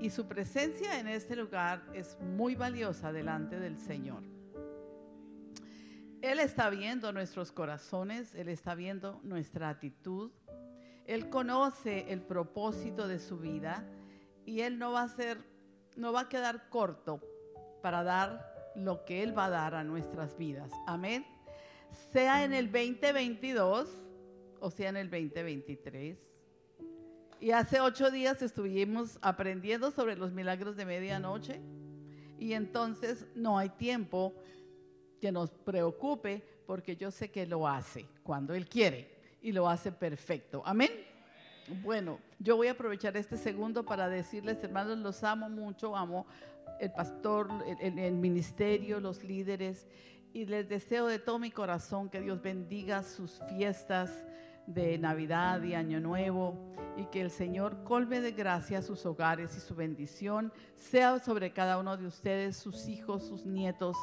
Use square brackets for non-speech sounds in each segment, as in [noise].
y su presencia en este lugar es muy valiosa delante del Señor. Él está viendo nuestros corazones, Él está viendo nuestra actitud, Él conoce el propósito de su vida y Él no va a ser, no va a quedar corto para dar lo que Él va a dar a nuestras vidas. Amén. Sea en el 2022 o sea en el 2023. Y hace ocho días estuvimos aprendiendo sobre los milagros de medianoche y entonces no hay tiempo que nos preocupe porque yo sé que lo hace cuando Él quiere y lo hace perfecto. Amén. Bueno, yo voy a aprovechar este segundo para decirles, hermanos, los amo mucho, amo el pastor, el, ministerio, los líderes, y les deseo de todo mi corazón que Dios bendiga sus fiestas de Navidad y Año Nuevo y que el Señor colme de gracia sus hogares y su bendición sea sobre cada uno de ustedes, sus hijos, sus nietos,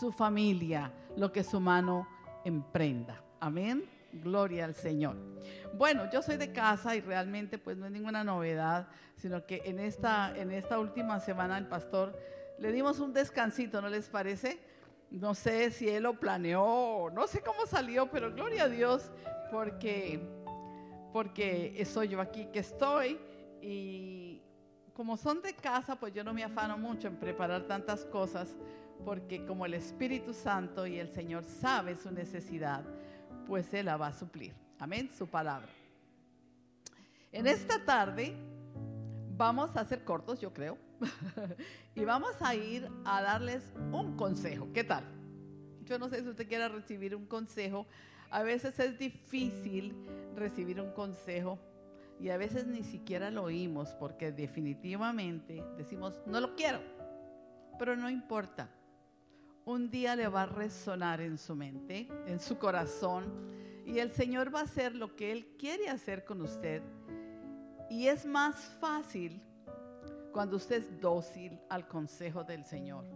su familia, lo que su mano emprenda. Amén. Gloria al Señor. Bueno, yo soy de casa y realmente pues no es ninguna novedad, sino que en esta, en esta última semana el pastor le dimos un descansito, ¿no les parece? No sé si él lo planeó, no sé cómo salió, pero gloria a Dios porque, porque soy yo aquí que estoy y como son de casa, pues yo no me afano mucho en preparar tantas cosas, porque como el Espíritu Santo y el Señor sabe su necesidad, pues Él la va a suplir. Amén, su palabra. En esta tarde vamos a ser cortos, yo creo, [laughs] y vamos a ir a darles un consejo. ¿Qué tal? Yo no sé si usted quiera recibir un consejo a veces es difícil recibir un consejo y a veces ni siquiera lo oímos porque definitivamente decimos, no lo quiero, pero no importa. Un día le va a resonar en su mente, en su corazón, y el Señor va a hacer lo que Él quiere hacer con usted. Y es más fácil cuando usted es dócil al consejo del Señor.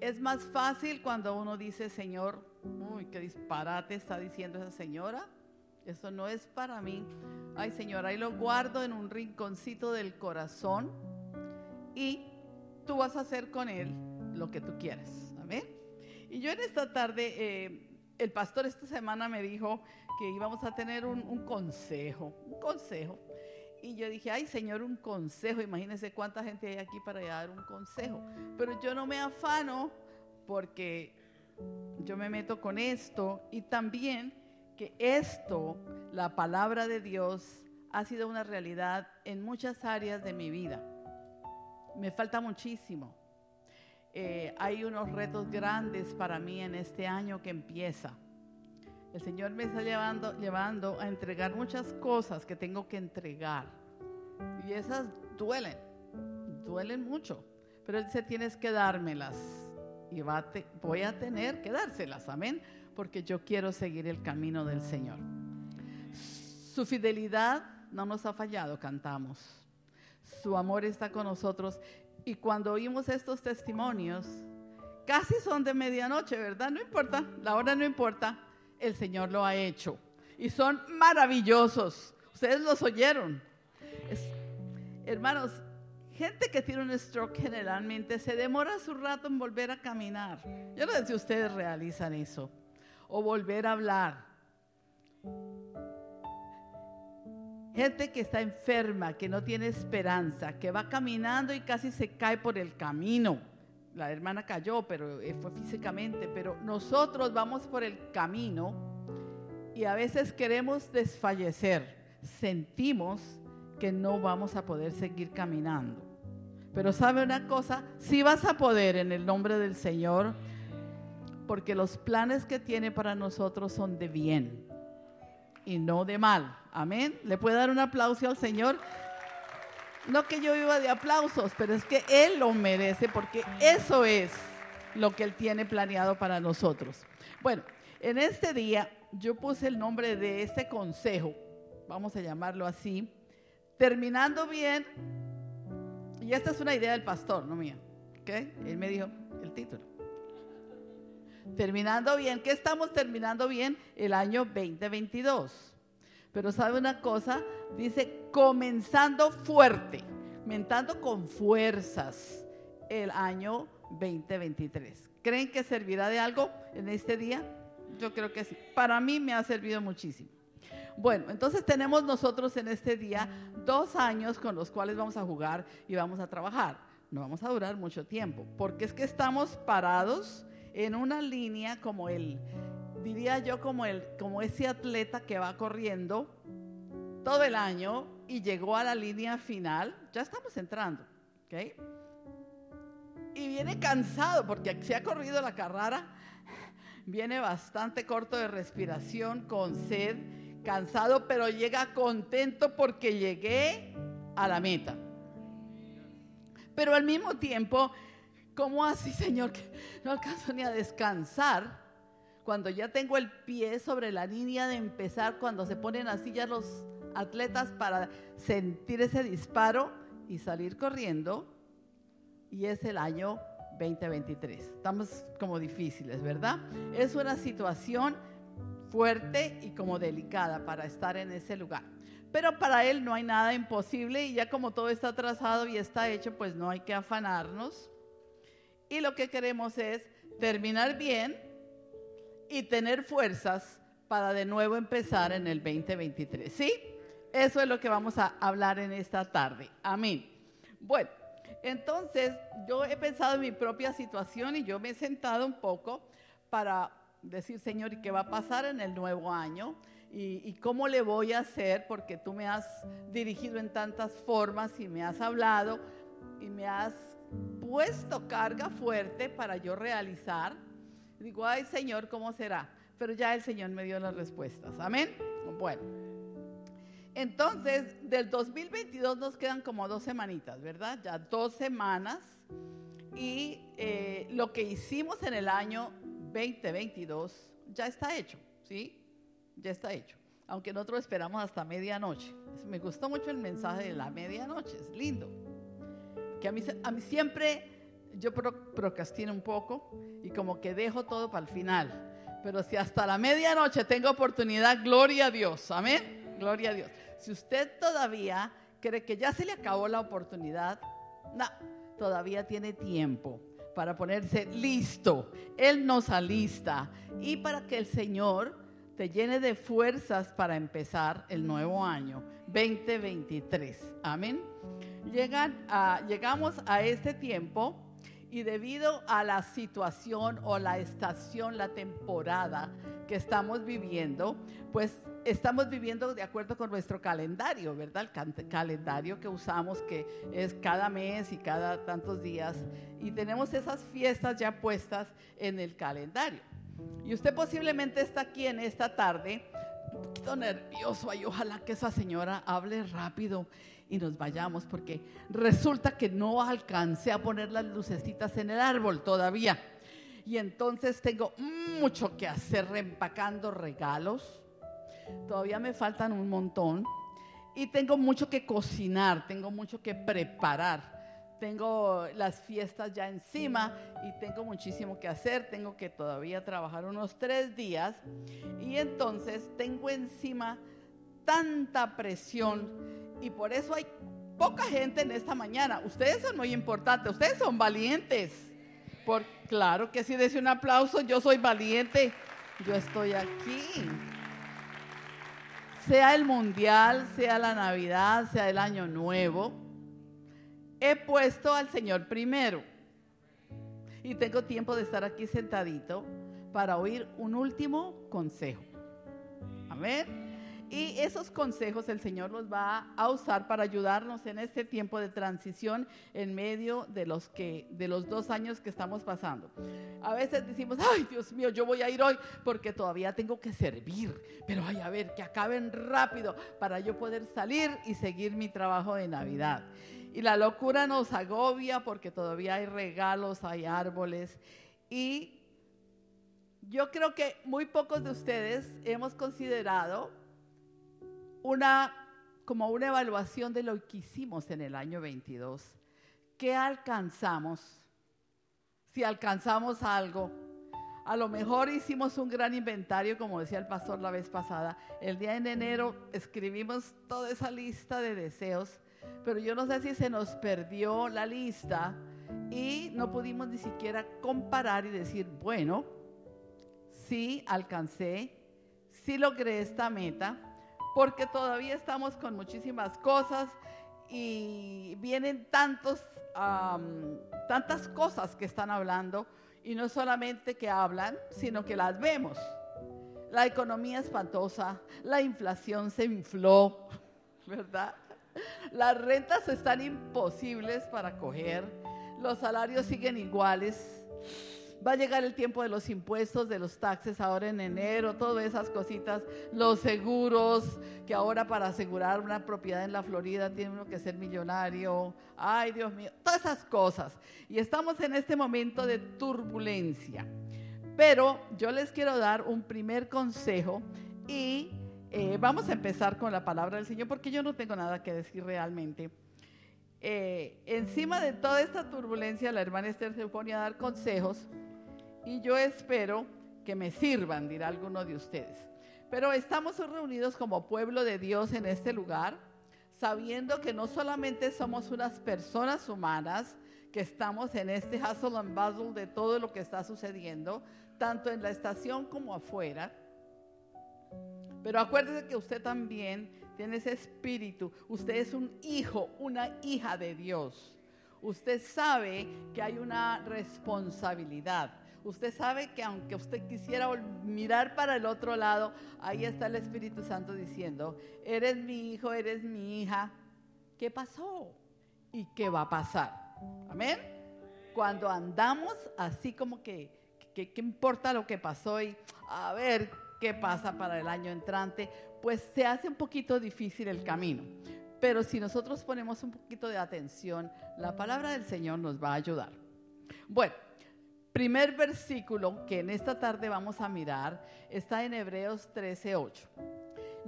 Es más fácil cuando uno dice, Señor, uy, qué disparate está diciendo esa señora. Eso no es para mí. Ay, señora, ahí lo guardo en un rinconcito del corazón y tú vas a hacer con él lo que tú quieres. Amén. Y yo en esta tarde, eh, el pastor esta semana me dijo que íbamos a tener un consejo, un consejo. Y yo dije, ay Señor, un consejo. Imagínense cuánta gente hay aquí para dar un consejo. Pero yo no me afano porque yo me meto con esto y también que esto, la palabra de Dios, ha sido una realidad en muchas áreas de mi vida. Me falta muchísimo. Eh, hay unos retos grandes para mí en este año que empieza. El Señor me está llevando, llevando a entregar muchas cosas que tengo que entregar. Y esas duelen, duelen mucho. Pero Él dice, tienes que dármelas y voy a tener que dárselas, amén, porque yo quiero seguir el camino del Señor. Su fidelidad no nos ha fallado, cantamos. Su amor está con nosotros y cuando oímos estos testimonios, casi son de medianoche, ¿verdad? No importa, la hora no importa, el Señor lo ha hecho. Y son maravillosos. Ustedes los oyeron. hermanos, gente que tiene un stroke generalmente se demora su rato en volver a caminar. Yo no sé si ustedes realizan eso. O volver a hablar. Gente que está enferma, que no tiene esperanza, que va caminando y casi se cae por el camino. La hermana cayó, pero eh, fue físicamente. Pero nosotros vamos por el camino y a veces queremos desfallecer. Sentimos que no vamos a poder seguir caminando. Pero sabe una cosa, si vas a poder en el nombre del Señor, porque los planes que tiene para nosotros son de bien y no de mal. Amén. ¿Le puede dar un aplauso al Señor? No que yo viva de aplausos, pero es que Él lo merece porque eso es lo que Él tiene planeado para nosotros. Bueno, en este día yo puse el nombre de este consejo, vamos a llamarlo así, terminando bien y esta es una idea del pastor, no mía. ¿Ok? Él me dijo el título. Terminando bien. ¿Qué estamos terminando bien? El año 2022. Pero sabe una cosa, dice comenzando fuerte. mentando con fuerzas el año 2023. ¿Creen que servirá de algo en este día? Yo creo que sí. Para mí me ha servido muchísimo. Bueno, entonces tenemos nosotros en este día dos años con los cuales vamos a jugar y vamos a trabajar. No vamos a durar mucho tiempo, porque es que estamos parados en una línea como el, diría yo, como, el, como ese atleta que va corriendo todo el año y llegó a la línea final. Ya estamos entrando, ¿ok? Y viene cansado porque se ha corrido la carrera, viene bastante corto de respiración, con sed, cansado, pero llega contento porque llegué a la meta. Pero al mismo tiempo, ¿cómo así, Señor, que no alcanzo ni a descansar? Cuando ya tengo el pie sobre la línea de empezar, cuando se ponen así ya los atletas para sentir ese disparo y salir corriendo, y es el año 2023. Estamos como difíciles, ¿verdad? Es una situación fuerte y como delicada para estar en ese lugar. Pero para Él no hay nada imposible y ya como todo está trazado y está hecho, pues no hay que afanarnos. Y lo que queremos es terminar bien y tener fuerzas para de nuevo empezar en el 2023. ¿Sí? Eso es lo que vamos a hablar en esta tarde. Amén. Bueno, entonces yo he pensado en mi propia situación y yo me he sentado un poco para decir, Señor, ¿y qué va a pasar en el nuevo año? ¿Y, cómo le voy a hacer? Porque tú me has dirigido en tantas formas y me has hablado y me has puesto carga fuerte para yo realizar. Digo, ay Señor, ¿cómo será? Pero ya el Señor me dio las respuestas. Amén. Bueno. Entonces, del 2022 nos quedan como dos semanitas, ¿verdad? Ya dos semanas. Y eh, lo que hicimos en el año 2022 ya está hecho, ¿sí? Ya está hecho. Aunque nosotros esperamos hasta medianoche. Me gustó mucho el mensaje de la medianoche, es lindo. Que a mí, a mí siempre yo procrastino un poco y como que dejo todo para el final. Pero si hasta la medianoche tengo oportunidad, gloria a Dios. Amén. Gloria a Dios. Si usted todavía cree que ya se le acabó la oportunidad, no, todavía tiene tiempo para ponerse listo. Él nos alista y para que el Señor te llene de fuerzas para empezar el nuevo año 2023. Amén. Llegan llegamos a este tiempo y debido a la situación o la estación, la temporada que estamos viviendo, pues estamos viviendo de acuerdo con nuestro calendario, ¿verdad? El calendario que usamos que es cada mes y cada tantos días y tenemos esas fiestas ya puestas en el calendario. Y usted posiblemente está aquí en esta tarde un poquito nervioso, y ojalá que esa señora hable rápido y nos vayamos porque resulta que no alcancé a poner las lucecitas en el árbol todavía. Y entonces tengo mucho que hacer reempacando regalos. Todavía me faltan un montón. Y tengo mucho que cocinar, tengo mucho que preparar. Tengo las fiestas ya encima y tengo muchísimo que hacer. Tengo que todavía trabajar unos tres días. Y entonces tengo encima tanta presión y por eso hay poca gente en esta mañana. Ustedes son muy importantes, ustedes son valientes. Por, claro que si des un aplauso, yo soy valiente, yo estoy aquí. Sea el mundial, sea la Navidad, sea el año nuevo, he puesto al Señor primero. Y tengo tiempo de estar aquí sentadito para oír un último consejo. Amén. Y esos consejos el Señor los va a usar para ayudarnos en este tiempo de transición en medio de los, que, de los dos años que estamos pasando. A veces decimos, ay Dios mío, yo voy a ir hoy porque todavía tengo que servir, pero ay, a ver, que acaben rápido para yo poder salir y seguir mi trabajo de Navidad. Y la locura nos agobia porque todavía hay regalos, hay árboles y yo creo que muy pocos de ustedes hemos considerado una, como una evaluación de lo que hicimos en el año 22. ¿Qué alcanzamos? Si alcanzamos algo. A lo mejor hicimos un gran inventario, como decía el pastor la vez pasada. El día de enero escribimos toda esa lista de deseos, pero yo no sé si se nos perdió la lista y no pudimos ni siquiera comparar y decir, bueno, sí alcancé, sí logré esta meta, porque todavía estamos con muchísimas cosas y vienen tantos, tantas cosas que están hablando y no solamente que hablan, sino que las vemos. La economía espantosa, la inflación se infló, [laughs] ¿verdad? Las rentas están imposibles para coger, los salarios siguen iguales. Va a llegar el tiempo de los impuestos, de los taxes ahora en enero, todas esas cositas, los seguros, que ahora para asegurar una propiedad en la Florida tiene uno que ser millonario. Ay, Dios mío, todas esas cosas. Y estamos en este momento de turbulencia. Pero yo les quiero dar un primer consejo y eh, vamos a empezar con la palabra del Señor porque yo no tengo nada que decir realmente. Eh, encima de toda esta turbulencia, la hermana Esther se pone a dar consejos y yo espero que me sirvan, dirá alguno de ustedes. Pero estamos reunidos como pueblo de Dios en este lugar, sabiendo que no solamente somos unas personas humanas que estamos en este hustle and bustle de todo lo que está sucediendo, tanto en la estación como afuera. Pero acuérdese que usted también tiene ese espíritu. Usted es un hijo, una hija de Dios. Usted sabe que hay una responsabilidad. Usted sabe que aunque usted quisiera mirar para el otro lado, ahí está el Espíritu Santo diciendo, eres mi hijo, eres mi hija. ¿Qué pasó? ¿Y qué va a pasar? Amén. Cuando andamos así como que, ¿qué importa lo que pasó? Y a ver qué pasa para el año entrante, pues se hace un poquito difícil el camino. Pero si nosotros ponemos un poquito de atención, la palabra del Señor nos va a ayudar. Bueno, primer versículo que en esta tarde vamos a mirar está en Hebreos 13:8.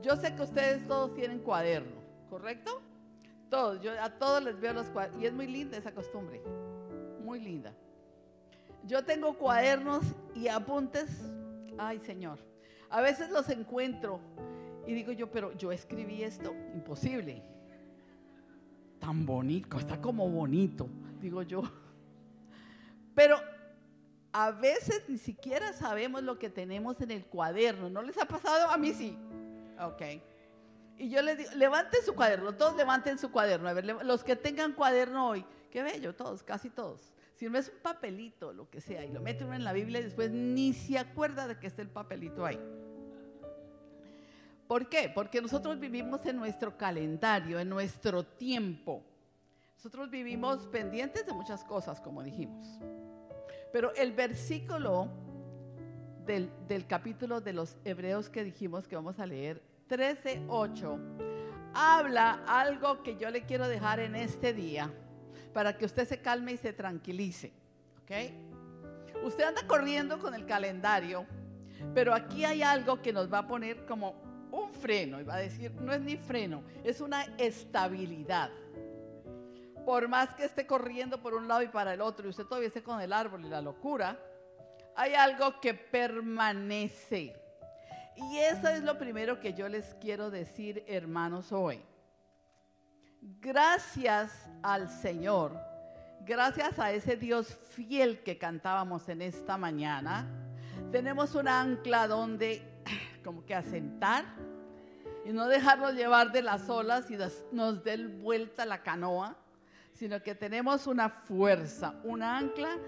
Yo sé que ustedes todos tienen cuaderno, ¿correcto? Todos, yo a todos les veo los cuadernos y es muy linda esa costumbre, muy linda. Yo tengo cuadernos y apuntes, ay Señor, a veces los encuentro y digo yo, pero yo escribí esto, imposible. Tan bonito, está como bonito, digo yo. Pero a veces ni siquiera sabemos lo que tenemos en el cuaderno. ¿No les ha pasado? A mí sí. Ok. Y yo les digo, levanten su cuaderno, todos levanten su cuaderno. A ver, los que tengan cuaderno hoy, qué bello, todos, casi todos. Si no es un papelito, lo que sea, y lo meten uno en la Biblia y después ni se acuerda de que esté el papelito ahí. ¿Por qué? Porque nosotros vivimos en nuestro calendario, en nuestro tiempo. Nosotros vivimos pendientes de muchas cosas, como dijimos. Pero el versículo del, capítulo de los Hebreos que dijimos que vamos a leer, 13.8, habla algo que yo le quiero dejar en este día para que usted se calme y se tranquilice. ¿Ok? Usted anda corriendo con el calendario, pero aquí hay algo que nos va a poner como un freno, y va a decir, no es ni freno, es una estabilidad por más que esté corriendo por un lado y para el otro y usted todavía esté con el árbol y la locura, hay algo que permanece. Y eso es lo primero que yo les quiero decir, hermanos, hoy. Gracias al Señor, gracias a ese Dios fiel que cantábamos en esta mañana, tenemos un ancla donde [clears throat] como que asentar y no dejarnos llevar de las olas y nos dé vuelta la canoa sino que tenemos una fuerza, un ancla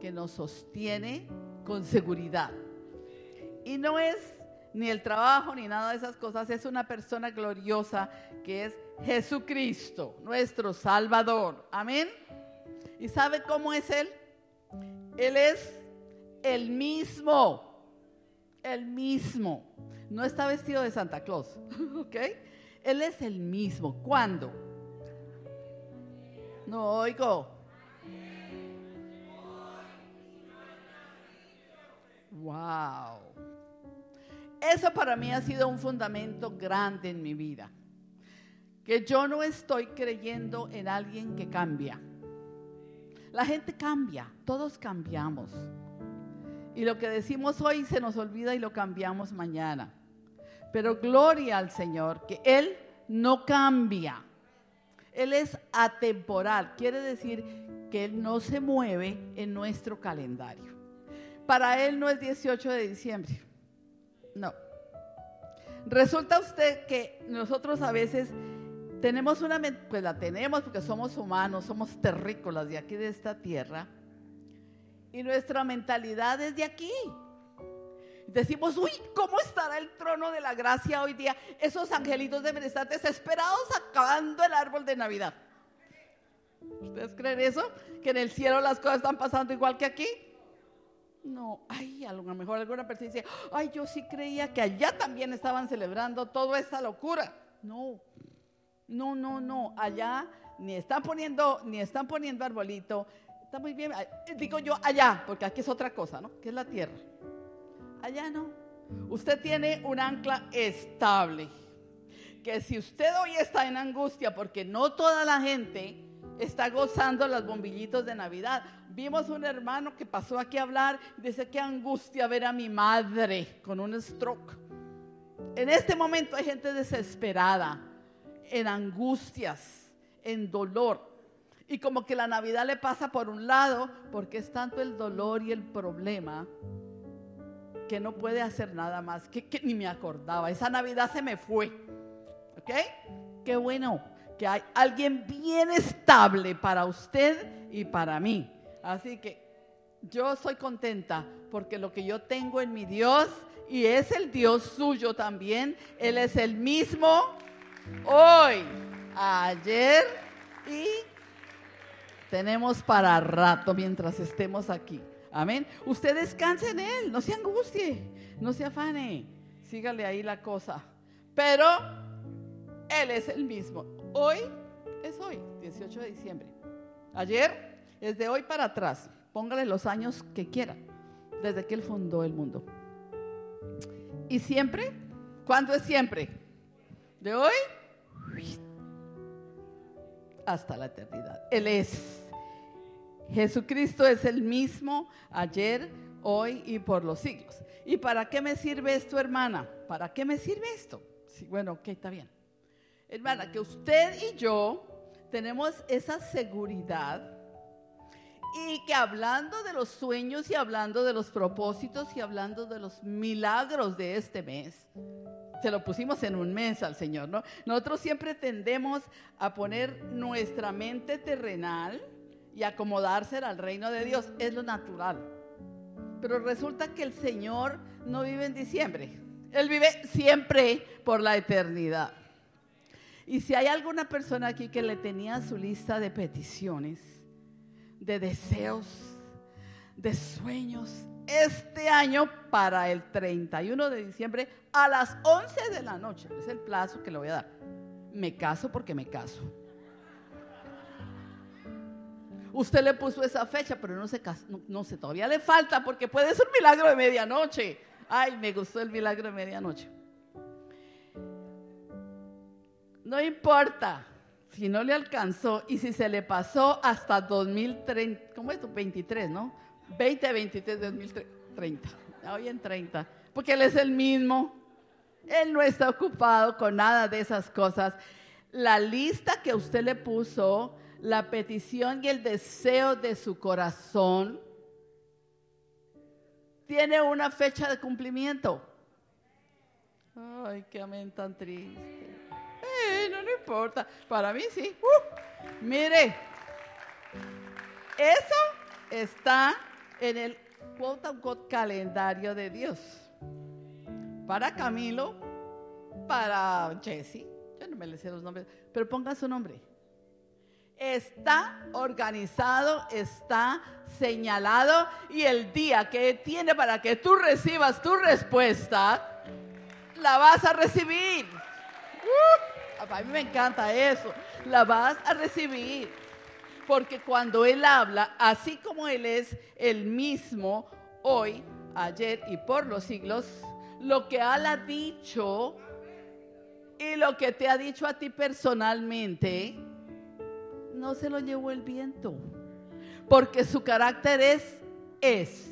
que nos sostiene con seguridad. Y no es ni el trabajo ni nada de esas cosas, es una persona gloriosa que es Jesucristo, nuestro Salvador. Amén. ¿Y sabe cómo es Él? Él es el mismo, el mismo. No está vestido de Santa Claus, [laughs] ¿ok? Él es el mismo. ¿Cuándo? No oigo. Wow. Eso para mí ha sido un fundamento grande en mi vida. Que yo no estoy creyendo en alguien que cambia. La gente cambia, todos cambiamos. Y lo que decimos hoy se nos olvida y lo cambiamos mañana. Pero gloria al Señor, que Él no cambia. Él es atemporal, quiere decir que Él no se mueve en nuestro calendario. Para Él no es 18 de diciembre, no. Resulta usted que nosotros a veces tenemos una, pues la tenemos porque somos humanos, somos terrícolas de aquí de esta tierra, y nuestra mentalidad es de aquí. Decimos, uy, ¿cómo estará el trono de la gracia hoy día? Esos angelitos deben estar desesperados acabando el árbol de Navidad. ¿Ustedes creen eso? ¿Que en el cielo las cosas están pasando igual que aquí? No, ay, a lo mejor alguna persona dice, ay, yo sí creía que allá también estaban celebrando toda esa locura. No, no, no, no, allá ni están poniendo, ni están poniendo arbolito. Está muy bien, digo yo allá, porque aquí es otra cosa, ¿no? Que es la tierra. Allá no. Usted tiene un ancla estable. Que si usted hoy está en angustia, porque no toda la gente está gozando los bombillitos de Navidad. Vimos un hermano que pasó aquí a hablar, dice que angustia ver a mi madre con un stroke. En este momento hay gente desesperada, en angustias, en dolor. Y como que la Navidad le pasa por un lado, porque es tanto el dolor y el problema que no puede hacer nada más, que, ni me acordaba. Esa Navidad se me fue. ¿Ok? Qué bueno que hay alguien bien estable para usted y para mí. Así que yo soy contenta porque lo que yo tengo en mi Dios y es el Dios suyo también, Él es el mismo hoy, ayer y tenemos para rato mientras estemos aquí. Amén. Usted descanse en Él, no se angustie, no se afane, sígale ahí la cosa. Pero Él es el mismo. Hoy es hoy, 18 de diciembre. Ayer es de hoy para atrás. Póngale los años que quiera, desde que Él fundó el mundo. ¿Y siempre? ¿Cuándo es siempre? ¿De hoy? Hasta la eternidad. Él es. Jesucristo es el mismo ayer, hoy y por los siglos. ¿Y para qué me sirve esto, hermana? ¿Para qué me sirve esto? Sí, bueno, ok, está bien. Hermana, que usted y yo tenemos esa seguridad y que hablando de los sueños y hablando de los propósitos y hablando de los milagros de este mes, se lo pusimos en un mes al Señor, ¿no? Nosotros siempre tendemos a poner nuestra mente terrenal y acomodarse al reino de Dios. Es lo natural. Pero resulta que el Señor no vive en diciembre. Él vive siempre por la eternidad. Y si hay alguna persona aquí que le tenía su lista de peticiones, de deseos, de sueños, este año para el 31 de diciembre a las 11 de la noche, es el plazo que le voy a dar. Me caso porque me caso. Usted le puso esa fecha, pero no se no, sé, todavía le falta porque puede ser un milagro de medianoche. Ay, me gustó el milagro de medianoche. No importa si no le alcanzó y si se le pasó hasta 2030, ¿cómo es? 23, ¿no? 20, 23, 2030. Hoy en 30. Porque Él es el mismo. Él no está ocupado con nada de esas cosas. La lista que usted le puso la petición y el deseo de su corazón tiene una fecha de cumplimiento. Ay, qué amén tan triste. No, no importa. Para mí sí. Uh, mire, eso está en el quote calendario de Dios. Para Camilo, para Jesse, yo no me le sé los nombres, pero ponga su nombre está organizado, está señalado y el día que tiene para que tú recibas tu respuesta, la vas a recibir. Uh, a mí me encanta eso, la vas a recibir. Porque cuando Él habla, así como Él es el mismo hoy, ayer y por los siglos, lo que Él ha dicho y lo que te ha dicho a ti personalmente, no se lo llevó el viento, porque su carácter es es.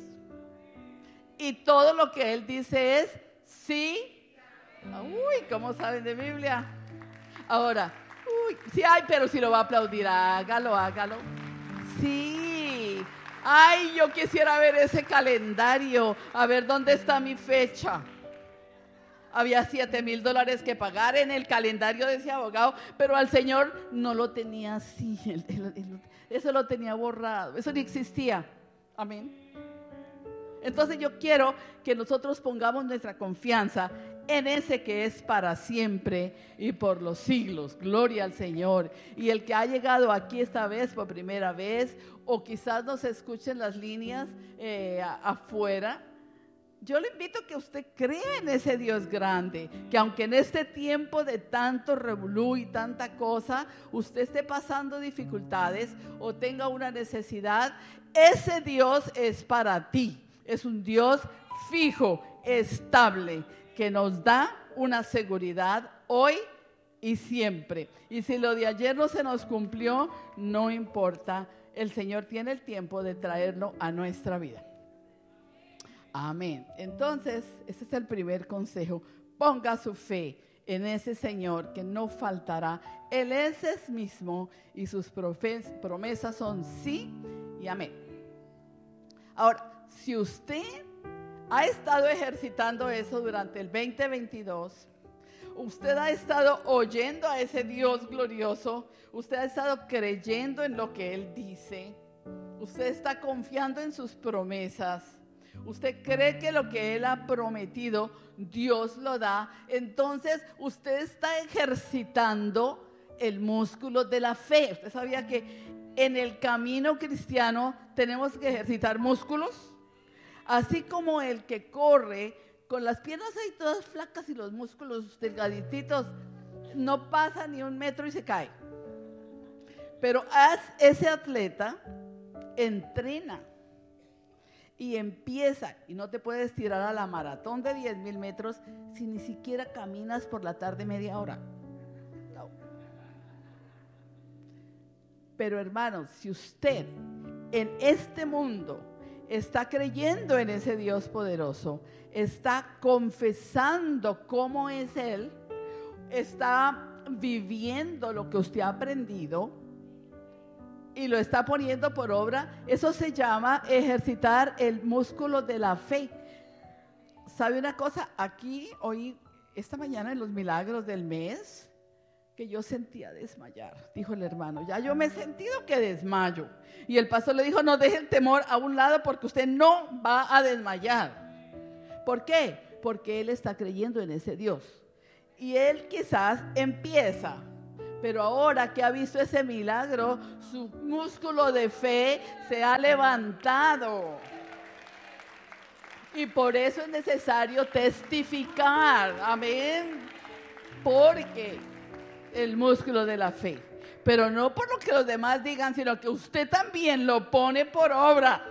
Y todo lo que él dice es sí. Uy, ¿cómo saben de Biblia? Ahora, Uy, sí, ay, pero si lo va a aplaudir, hágalo, hágalo. Sí. Ay, yo quisiera ver ese calendario, a ver dónde está mi fecha. Había 7 mil dólares que pagar en el calendario de ese abogado, pero al Señor no lo tenía así. [laughs] Eso lo tenía borrado, eso ni existía. Amén. Entonces yo quiero que nosotros pongamos nuestra confianza en ese que es para siempre y por los siglos. Gloria al Señor. Y el que ha llegado aquí esta vez por primera vez, o quizás nos escuchen las líneas eh, afuera, yo le invito a que usted crea en ese Dios grande, que aunque en este tiempo de tanto revolú y tanta cosa, usted esté pasando dificultades o tenga una necesidad, ese Dios es para ti. Es un Dios fijo, estable, que nos da una seguridad hoy y siempre. Y si lo de ayer no se nos cumplió, no importa. El Señor tiene el tiempo de traerlo a nuestra vida. Amén. Entonces, ese es el primer consejo. Ponga su fe en ese Señor que no faltará. Él es el mismo y sus promesas son sí y amén. Ahora, si usted ha estado ejercitando eso durante el 2022, usted ha estado oyendo a ese Dios glorioso, usted ha estado creyendo en lo que Él dice, usted está confiando en sus promesas, usted cree que lo que Él ha prometido, Dios lo da, entonces usted está ejercitando el músculo de la fe. Usted sabía que en el camino cristiano tenemos que ejercitar músculos Así como el que corre con las piernas ahí todas flacas y los músculos delgadititos, no pasa ni un metro y se cae. Pero ese atleta entrena y empieza, y no te puedes tirar a la maratón de 10 mil metros si ni siquiera caminas por la tarde media hora. Pero hermanos, si usted en este mundo está creyendo en ese Dios poderoso, está confesando cómo es Él, está viviendo lo que usted ha aprendido y lo está poniendo por obra, eso se llama ejercitar el músculo de la fe. ¿Sabe una cosa? Aquí, hoy, esta mañana en los milagros del mes, que yo sentía desmayar, dijo el hermano. Ya yo me he sentido que desmayo. Y el pastor le dijo, no deje el temor a un lado porque usted no va a desmayar. ¿Por qué? Porque él está creyendo en ese Dios. Y él quizás empieza, pero ahora que ha visto ese milagro, su músculo de fe se ha levantado. Y por eso es necesario testificar. Amén. Porque el músculo de la fe. Pero no por lo que los demás digan, sino que usted también lo pone por obra.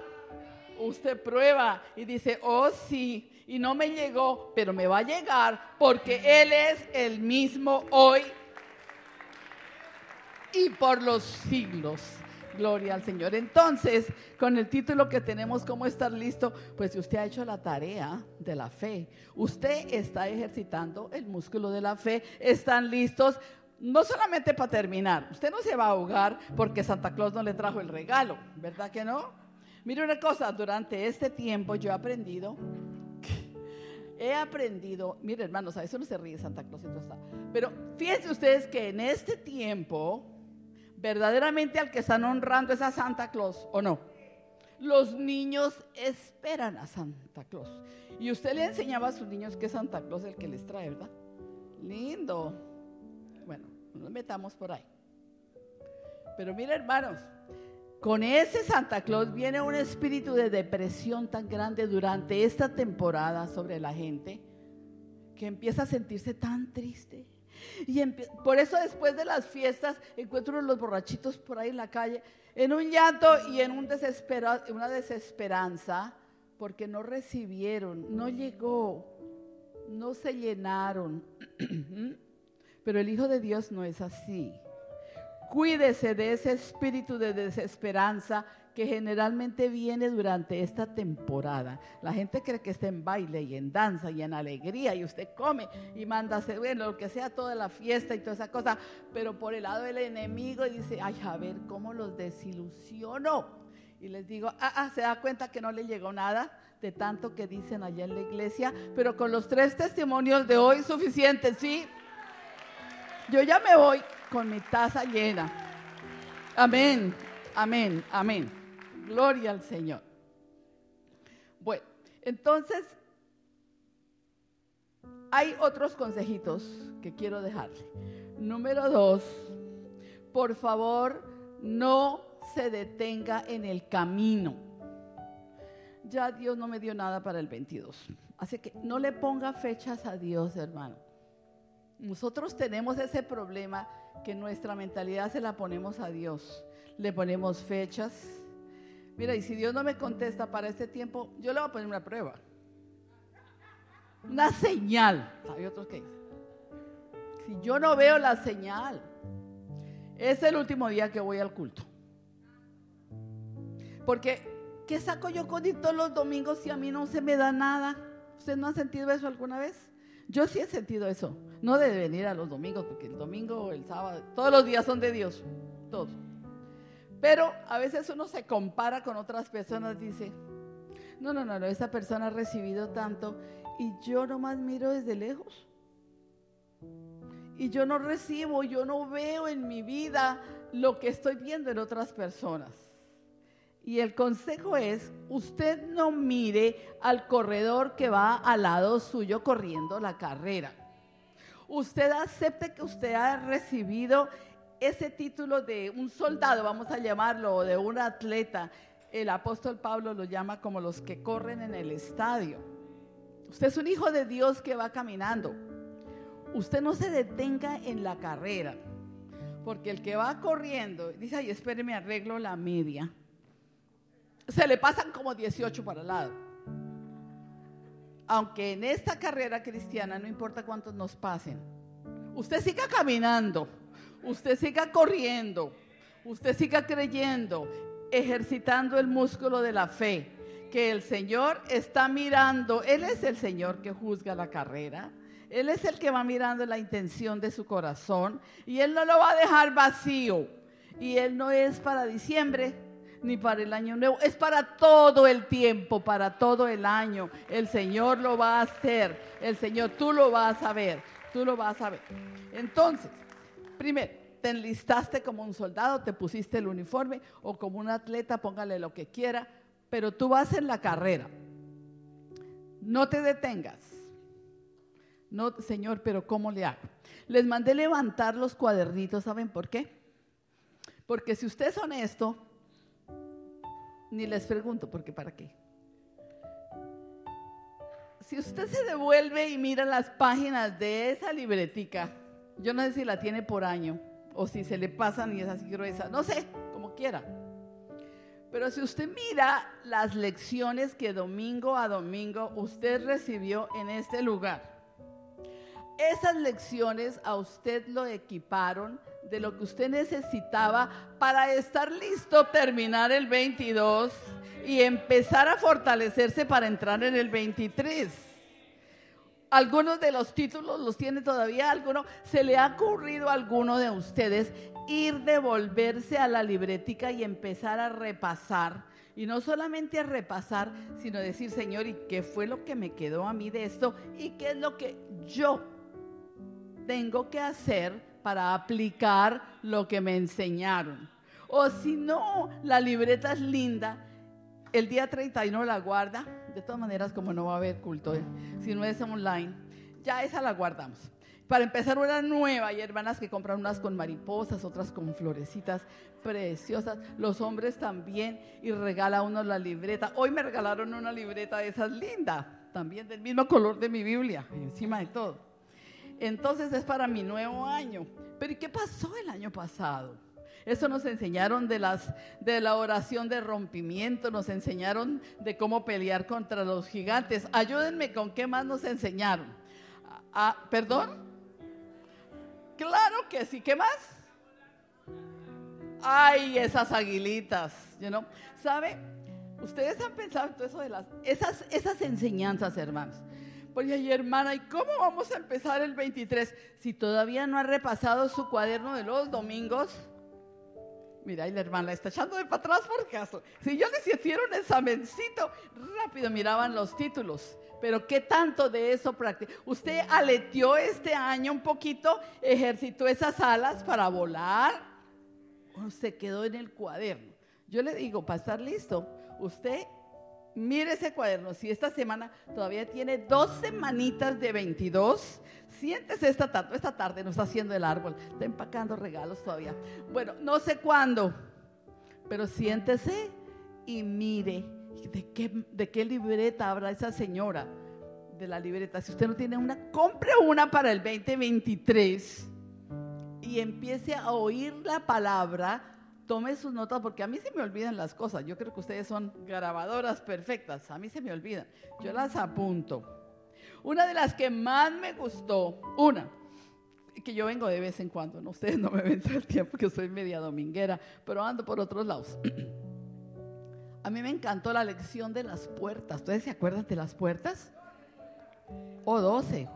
Usted prueba y dice, oh sí, y no me llegó, pero me va a llegar porque Él es el mismo hoy y por los siglos. Gloria al Señor. Entonces, con el título que tenemos, ¿cómo estar listo? Pues si usted ha hecho la tarea de la fe, usted está ejercitando el músculo de la fe, están listos no solamente para terminar, usted no se va a ahogar porque Santa Claus no le trajo el regalo, ¿verdad que no? Mire una cosa, durante este tiempo yo he aprendido, he aprendido, mire hermanos, a eso no se ríe Santa Claus, pero fíjense ustedes que en este tiempo, verdaderamente al que están honrando es a Santa Claus, ¿o no? Los niños esperan a Santa Claus. Y usted le enseñaba a sus niños que Santa Claus el que les trae, ¿verdad? Lindo. Bueno, no nos metamos por ahí. Pero mira, hermanos, con ese Santa Claus viene un espíritu de depresión tan grande durante esta temporada sobre la gente que empieza a sentirse tan triste. Y por eso después de las fiestas encuentro los borrachitos por ahí en la calle en un llanto y en un una desesperanza porque no recibieron, no llegó, no se llenaron. [clears throat] Pero el Hijo de Dios no es así. Cuídese de ese espíritu de desesperanza que generalmente viene durante esta temporada. La gente cree que está en baile y en danza y en alegría y usted come y manda hacer, bueno, lo que sea, toda la fiesta y toda esa cosa, pero por el lado del enemigo dice, ay, a ver cómo los desilusiono. Y les digo, ah, ah, se da cuenta que no le llegó nada de tanto que dicen allá en la iglesia, pero con los tres testimonios de hoy suficiente, ¿sí? Yo ya me voy con mi taza llena. Amén, amén, amén. Gloria al Señor. Bueno, entonces hay otros consejitos que quiero dejarle. Número dos, por favor, no se detenga en el camino. Ya Dios no me dio nada para el 22. Así que no le ponga fechas a Dios, hermano. Nosotros tenemos ese problema que nuestra mentalidad se la ponemos a Dios. Le ponemos fechas. Mira, y si Dios no me contesta para este tiempo, yo le voy a poner una prueba. Una señal. Hay otros que dicen. Si yo no veo la señal, es el último día que voy al culto. Porque, ¿qué saco yo con todos los domingos si a mí no se me da nada? ¿Usted no ha sentido eso alguna vez? Yo sí he sentido eso. No de venir a los domingos, porque el domingo, el sábado, todos los días son de Dios. Todos. Pero a veces uno se compara con otras personas, dice, no, no, no, no, esa persona ha recibido tanto y yo nomás miro desde lejos. Y yo no recibo, yo no veo en mi vida lo que estoy viendo en otras personas. Y el consejo es, usted no mire al corredor que va al lado suyo corriendo la carrera. Usted acepte que usted ha recibido ese título de un soldado, vamos a llamarlo, o de un atleta. El apóstol Pablo lo llama como los que corren en el estadio. Usted es un hijo de Dios que va caminando. Usted no se detenga en la carrera, porque el que va corriendo dice, ay, espéreme, arreglo la media se le pasan como 18 para el lado. Aunque en esta carrera cristiana no importa cuántos nos pasen, usted siga caminando, usted siga corriendo, usted siga creyendo, ejercitando el músculo de la fe, que el Señor está mirando, Él es el Señor que juzga la carrera. Él es el que va mirando la intención de su corazón y Él no lo va a dejar vacío. Y Él no es para diciembre, ni para el año nuevo, es para todo el tiempo, para todo el año. El Señor lo va a hacer, el Señor, tú lo vas a ver, tú lo vas a ver. Entonces, primero, te enlistaste como un soldado, te pusiste el uniforme o como un atleta, póngale lo que quiera, pero tú vas en la carrera. No te detengas. No, Señor, pero ¿cómo le hago? Les mandé levantar los cuadernitos, ¿saben por qué? Porque si usted es honesto, ni les pregunto, porque ¿para qué? Si usted se devuelve y mira las páginas de esa libretica, yo no sé si la tiene por año o si se le pasan y es así gruesa, no sé, como quiera. Pero si usted mira las lecciones que domingo a domingo usted recibió en este lugar, esas lecciones a usted lo equiparon de lo que usted necesitaba para estar listo, terminar el 22 y empezar a fortalecerse para entrar en el 23. Algunos de los títulos los tiene todavía, alguno se le ha ocurrido a alguno de ustedes ir devolverse a la libretica y empezar a repasar. Y no solamente a repasar, sino decir, Señor, ¿y qué fue lo que me quedó a mí de esto? ¿Y qué es lo que yo tengo que hacer para aplicar lo que me enseñaron. O si no, la libreta es linda, el día 31 la guarda, de todas maneras como no va a haber culto, ¿eh? si no es online, ya esa la guardamos. Para empezar una nueva, hay hermanas que compran unas con mariposas, otras con florecitas preciosas, los hombres también, y regala uno la libreta. Hoy me regalaron una libreta de esas lindas, también del mismo color de mi Biblia, encima de todo. Entonces es para mi nuevo año. Pero ¿y qué pasó el año pasado? Eso nos enseñaron de, las, de la oración de rompimiento, nos enseñaron de cómo pelear contra los gigantes. Ayúdenme con qué más nos enseñaron. Ah, ¿Perdón? Claro que sí. ¿Qué más? Ay, esas aguilitas, you know? ¿Sabe? Ustedes han pensado en todo eso de las esas esas enseñanzas, hermanos. Porque ay, hermana, ¿y cómo vamos a empezar el 23 si todavía no ha repasado su cuaderno de los domingos? Mira, y la hermana está echando de para atrás por caso. Si yo les hiciera un examencito, rápido miraban los títulos. Pero ¿qué tanto de eso practica? Usted aleteó este año un poquito, ejercitó esas alas para volar o se quedó en el cuaderno. Yo le digo, para estar listo, usted mire ese cuaderno. Si esta semana todavía tiene dos semanitas de 22, siéntese esta tarde. Esta tarde no está haciendo el árbol, está empacando regalos todavía. Bueno, no sé cuándo, pero siéntese y mire de qué, de qué libreta habla esa señora. De la libreta. Si usted no tiene una, compre una para el 2023 y empiece a oír la palabra tome sus notas porque a mí se me olvidan las cosas. Yo creo que ustedes son grabadoras perfectas. A mí se me olvidan. Yo las apunto. Una de las que más me gustó, una, que yo vengo de vez en cuando, no ustedes no me ven todo el tiempo que soy media dominguera, pero ando por otros lados. [clears throat] A mí me encantó la lección de las puertas. ¿Ustedes se acuerdan de las puertas? O oh, [laughs] 12.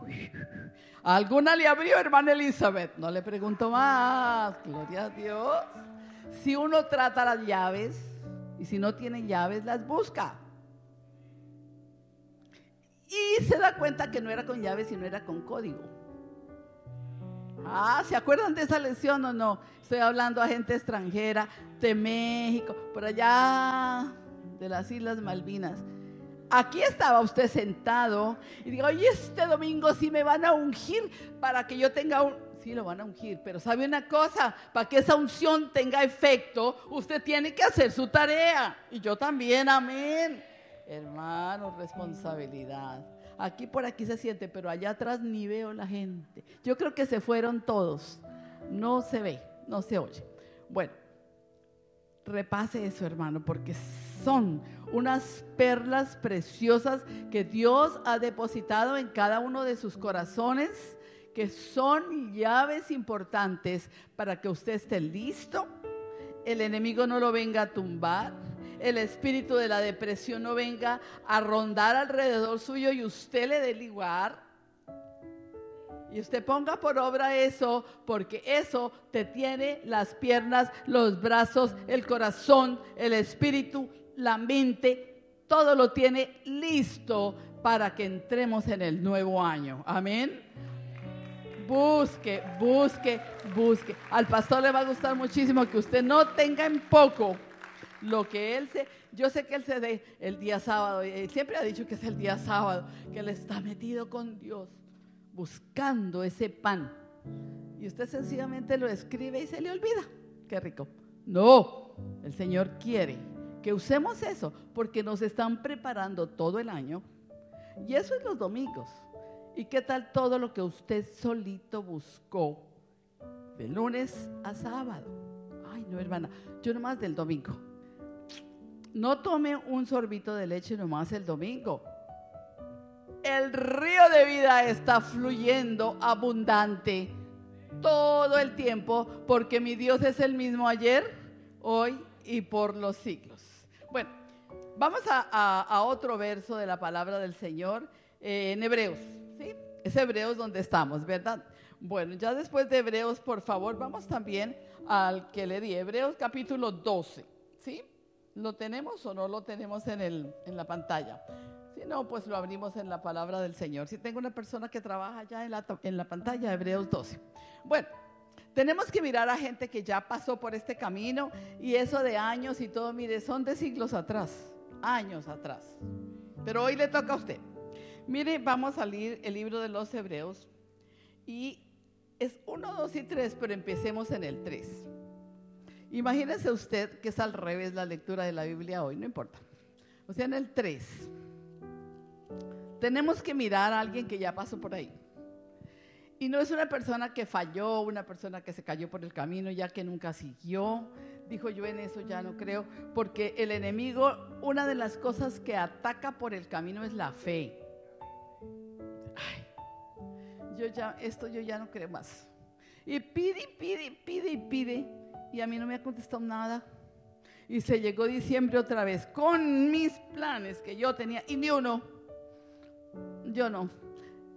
¿Alguna le abrió, hermana Elizabeth? No le pregunto más. Gloria a Dios. Si uno trata las llaves y si no tiene llaves, las busca. Y se da cuenta que no era con llaves, sino era con código. Ah, ¿se acuerdan de esa lección o no? Estoy hablando a gente extranjera de México, por allá de las Islas Malvinas. Aquí estaba usted sentado y digo, oye, este domingo sí me van a ungir para que yo tenga un, sí lo van a ungir, pero sabe una cosa, para que esa unción tenga efecto, usted tiene que hacer su tarea. Y yo también, amén. Hermano, responsabilidad. Aquí por aquí se siente, pero allá atrás ni veo la gente. Yo creo que se fueron todos. No se ve, no se oye. Bueno, repase eso, hermano, porque son unas perlas preciosas que Dios ha depositado en cada uno de sus corazones que son llaves importantes para que usted esté listo, el enemigo no lo venga a tumbar, el espíritu de la depresión no venga a rondar alrededor suyo y usted le dé lugar. Y usted ponga por obra eso, porque eso te tiene las piernas, los brazos, el corazón, el espíritu, la mente, todo lo tiene listo para que entremos en el nuevo año. Amén. Busque, busque, busque. Al pastor le va a gustar muchísimo que usted no tenga en poco lo que él se, yo sé que él se dé el día sábado, él siempre ha dicho que es el día sábado, que él está metido con Dios, buscando ese pan. Y usted sencillamente lo escribe y se le olvida. Qué rico. No, el Señor quiere que usemos eso, porque nos están preparando todo el año. Y eso es los domingos. ¿Y qué tal todo lo que usted solito buscó de lunes a sábado? Ay, no, hermana, yo nomás del domingo. No tome un sorbito de leche nomás el domingo. El río de vida está fluyendo abundante todo el tiempo porque mi Dios es el mismo ayer, hoy y por los siglos. Bueno, vamos a, otro verso de la palabra del Señor eh, en Hebreos. Es Hebreos donde estamos, ¿verdad? Bueno, ya después de Hebreos, por favor, vamos también al que le di, Hebreos capítulo 12, ¿sí? ¿Lo tenemos o no lo tenemos en, el, en la pantalla? Si no, pues lo abrimos en la palabra del Señor. Si tengo una persona que trabaja ya en la, en la pantalla, Hebreos 12. Bueno, tenemos que mirar a gente que ya pasó por este camino y eso de años y todo, mire, son de siglos atrás, años atrás. Pero hoy le toca a usted. Mire, vamos a leer el libro de los Hebreos y es 1, 2 y 3, pero empecemos en el 3. Imagínese usted que es al revés la lectura de la Biblia hoy, no importa. O sea, en el 3. Tenemos que mirar a alguien que ya pasó por ahí. Y no es una persona que falló, una persona que se cayó por el camino ya que nunca siguió. Dijo yo en eso ya no creo, porque el enemigo, una de las cosas que ataca por el camino es la fe yo ya, esto yo ya no creo más. Y pide, pide, pide pide. Y a mí no me ha contestado nada. Y se llegó diciembre otra vez con mis planes que yo tenía y ni uno. Yo no.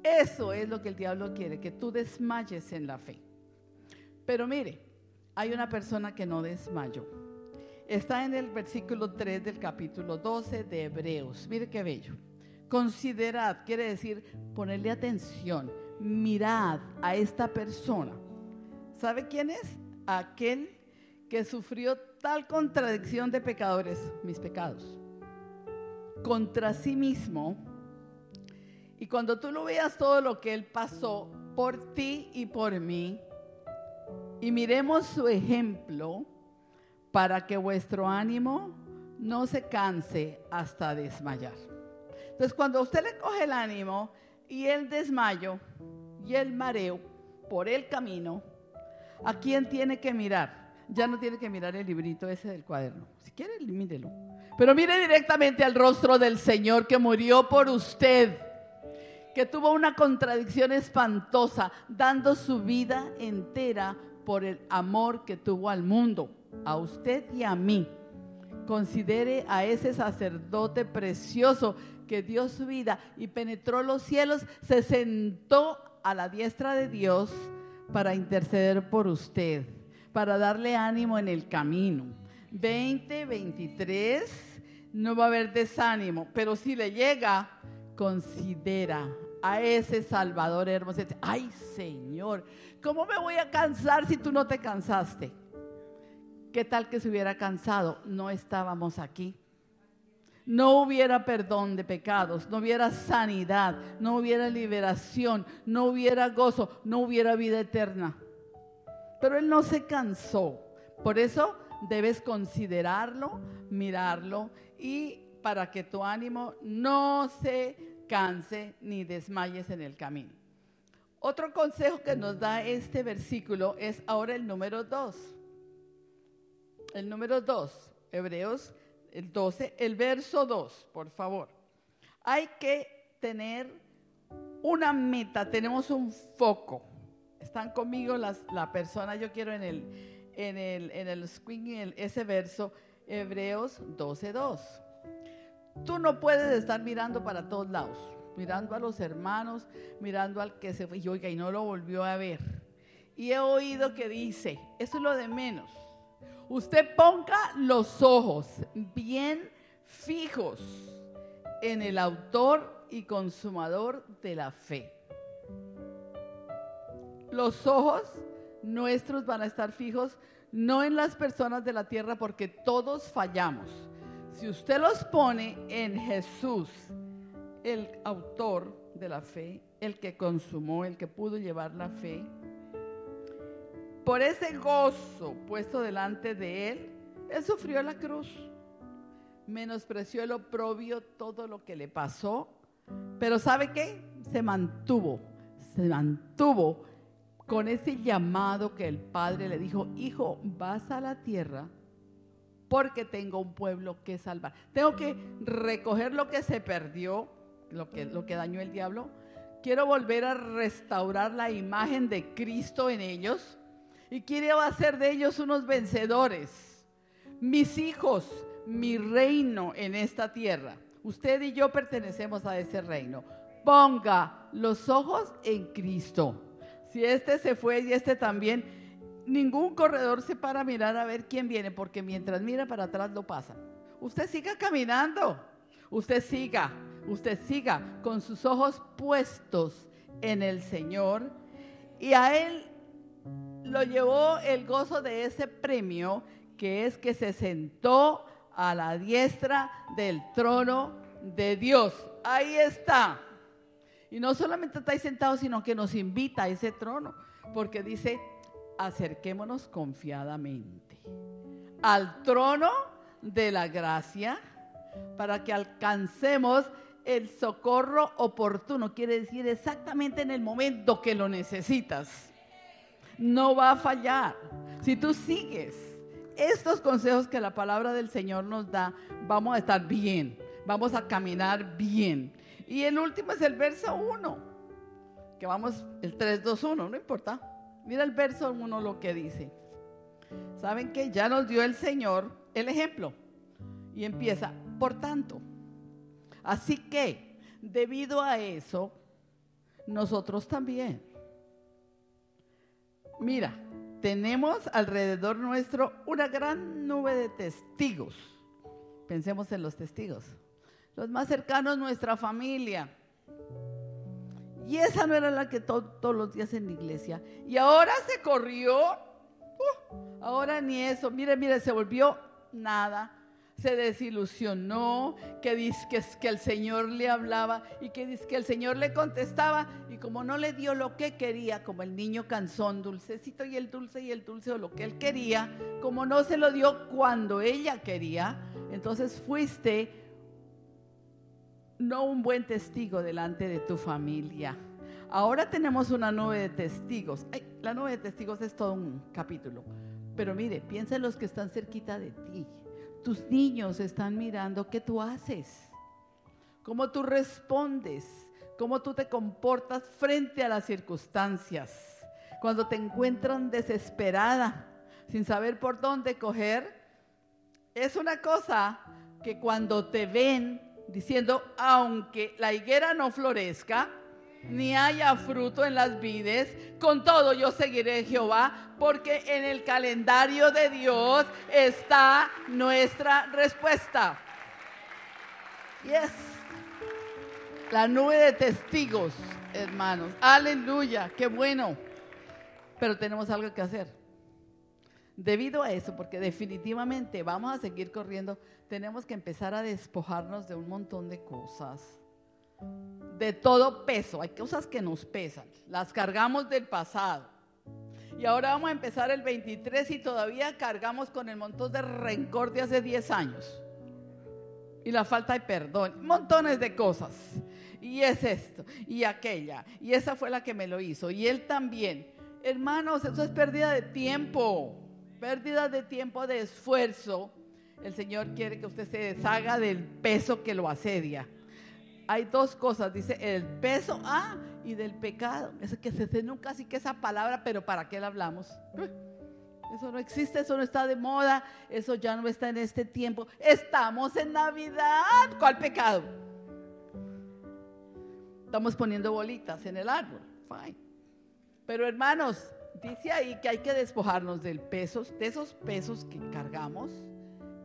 Eso es lo que el diablo quiere, que tú desmayes en la fe. Pero mire, hay una persona que no desmayó. Está en el versículo 3 del capítulo 12 de Hebreos. Mire qué bello. Considerad, quiere decir ponerle atención, mirad a esta persona. ¿Sabe quién es? Aquel que sufrió tal contradicción de pecadores, mis pecados, contra sí mismo. Y cuando tú lo veas todo lo que él pasó por ti y por mí, y miremos su ejemplo para que vuestro ánimo no se canse hasta desmayar. Entonces, cuando usted le coge el ánimo y el desmayo y el mareo por el camino, ¿a quién tiene que mirar? Ya no tiene que mirar el librito ese del cuaderno. Si quiere, mírelo. Pero mire directamente al rostro del Señor que murió por usted, que tuvo una contradicción espantosa, dando su vida entera por el amor que tuvo al mundo, a usted y a mí. Considere a ese sacerdote precioso que dio su vida y penetró los cielos, se sentó a la diestra de Dios para interceder por usted, para darle ánimo en el camino. 20, 23, no va a haber desánimo, pero si le llega, considera a ese Salvador hermoso. Ay, Señor, ¿cómo me voy a cansar si tú no te cansaste? ¿Qué tal que se hubiera cansado? No estábamos aquí no hubiera perdón de pecados, no hubiera sanidad, no hubiera liberación, no hubiera gozo, no hubiera vida eterna. Pero Él no se cansó. Por eso debes considerarlo, mirarlo y para que tu ánimo no se canse ni desmayes en el camino. Otro consejo que nos da este versículo es ahora el número 2. El número 2, Hebreos el 12, el verso 2, por favor. Hay que tener una meta, tenemos un foco. Están conmigo las, la persona, yo quiero en el, en el, en el screen, ese verso, Hebreos 12, 2. Tú no puedes estar mirando para todos lados, mirando a los hermanos, mirando al que se fue y oiga, y no lo volvió a ver. Y he oído que dice, eso es lo de menos. Usted ponga los ojos bien fijos en el autor y consumador de la fe. Los ojos nuestros van a estar fijos no en las personas de la tierra porque todos fallamos. Si usted los pone en Jesús, el autor de la fe, el que consumó, el que pudo llevar la fe, por ese gozo puesto delante de él, él sufrió la cruz, menospreció el oprobio, todo lo que le pasó, pero ¿sabe qué? Se mantuvo, se mantuvo con ese llamado que el Padre le dijo, hijo, vas a la tierra porque tengo un pueblo que salvar. Tengo que recoger lo que se perdió, lo que, dañó el diablo. Quiero volver a restaurar la imagen de Cristo en ellos y quiere hacer de ellos unos vencedores. Mis hijos, mi reino en esta tierra. Usted y yo pertenecemos a ese reino. Ponga los ojos en Cristo. Si este se fue y este también, ningún corredor se para a mirar a ver quién viene, porque mientras mira para atrás lo pasa. Usted siga caminando. Usted siga, usted siga con sus ojos puestos en el Señor y a Él lo llevó el gozo de ese premio, que es que se sentó a la diestra del trono de Dios. Ahí está. Y no solamente está ahí sentado, sino que nos invita a ese trono, porque dice, acerquémonos confiadamente al trono de la gracia para que alcancemos el socorro oportuno, quiere decir exactamente en el momento que lo necesitas no va a fallar. Si tú sigues estos consejos que la palabra del Señor nos da, vamos a estar bien, vamos a caminar bien. Y el último es el verso 1, que vamos, el 3, 2, 1, no importa. Mira el verso 1 lo que dice. ¿Saben que Ya nos dio el Señor el ejemplo. Y empieza, por tanto. Así que, debido a eso, nosotros también. Mira, tenemos alrededor nuestro una gran nube de testigos. Pensemos en los testigos. Los más cercanos, nuestra familia. Y esa no era la que todos los días en la iglesia. Y ahora se corrió. Uh, ahora ni eso. Mire, mire, se volvió nada se desilusionó, que dice que, el Señor le hablaba y que dice que el Señor le contestaba y como no le dio lo que quería, como el niño canzón, dulcecito y el dulce y el dulce o lo que él quería, como no se lo dio cuando ella quería, entonces fuiste no un buen testigo delante de tu familia. Ahora tenemos una nube de testigos. la nube de testigos es todo un capítulo. Pero mire, piensa en los que están cerquita de ti. Tus niños están mirando qué tú haces, cómo tú respondes, cómo tú te comportas frente a las circunstancias. Cuando te encuentran desesperada, sin saber por dónde coger, es una cosa que cuando te ven diciendo, aunque la higuera no florezca, ni haya fruto en las vides, con todo yo seguiré Jehová, porque en el calendario de Dios está nuestra respuesta. Y es la nube de testigos, hermanos. Aleluya, qué bueno. Pero tenemos algo que hacer. Debido a eso, porque definitivamente vamos a seguir corriendo, tenemos que empezar a despojarnos de un montón de cosas de todo peso. Hay cosas que nos pesan, las cargamos del pasado. Y ahora vamos a empezar el 23 y todavía cargamos con el montón de rencor de hace 10 años. Y la falta de perdón, montones de cosas. Y es esto, y aquella, y esa fue la que me lo hizo, y él también. Hermanos, eso es pérdida de tiempo, pérdida de tiempo, de esfuerzo. El Señor quiere que usted se deshaga del peso que lo asedia hay dos cosas, dice el peso ah, y del pecado. Es que se nunca así que esa palabra, pero ¿para qué la hablamos? Eso no existe, eso no está de moda, eso ya no está en este tiempo. Estamos en Navidad. ¿Cuál pecado? Estamos poniendo bolitas en el árbol. Fine. Pero hermanos, dice ahí que hay que despojarnos del peso, de esos pesos que cargamos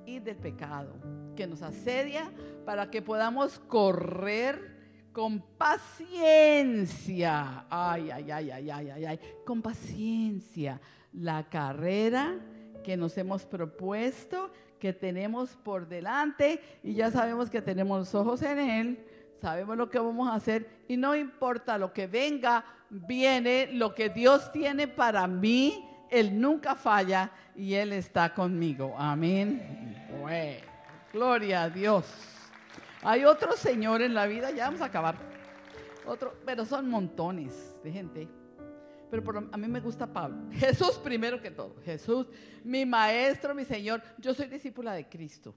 y del pecado que nos asedia para que podamos correr con paciencia. Ay, ay, ay, ay, ay, ay, ay. Con paciencia. La carrera que nos hemos propuesto, que tenemos por delante y ya sabemos que tenemos los ojos en Él, sabemos lo que vamos a hacer y no importa lo que venga, viene lo que Dios tiene para mí. Él nunca falla y Él está conmigo. Amén. Bueno. Gloria a Dios. Hay otro Señor en la vida, ya vamos a acabar. Otro, pero son montones de gente. Pero a mí me gusta Pablo. [laughs] Jesús primero que todo. Jesús, mi maestro, mi Señor. Yo soy discípula de Cristo.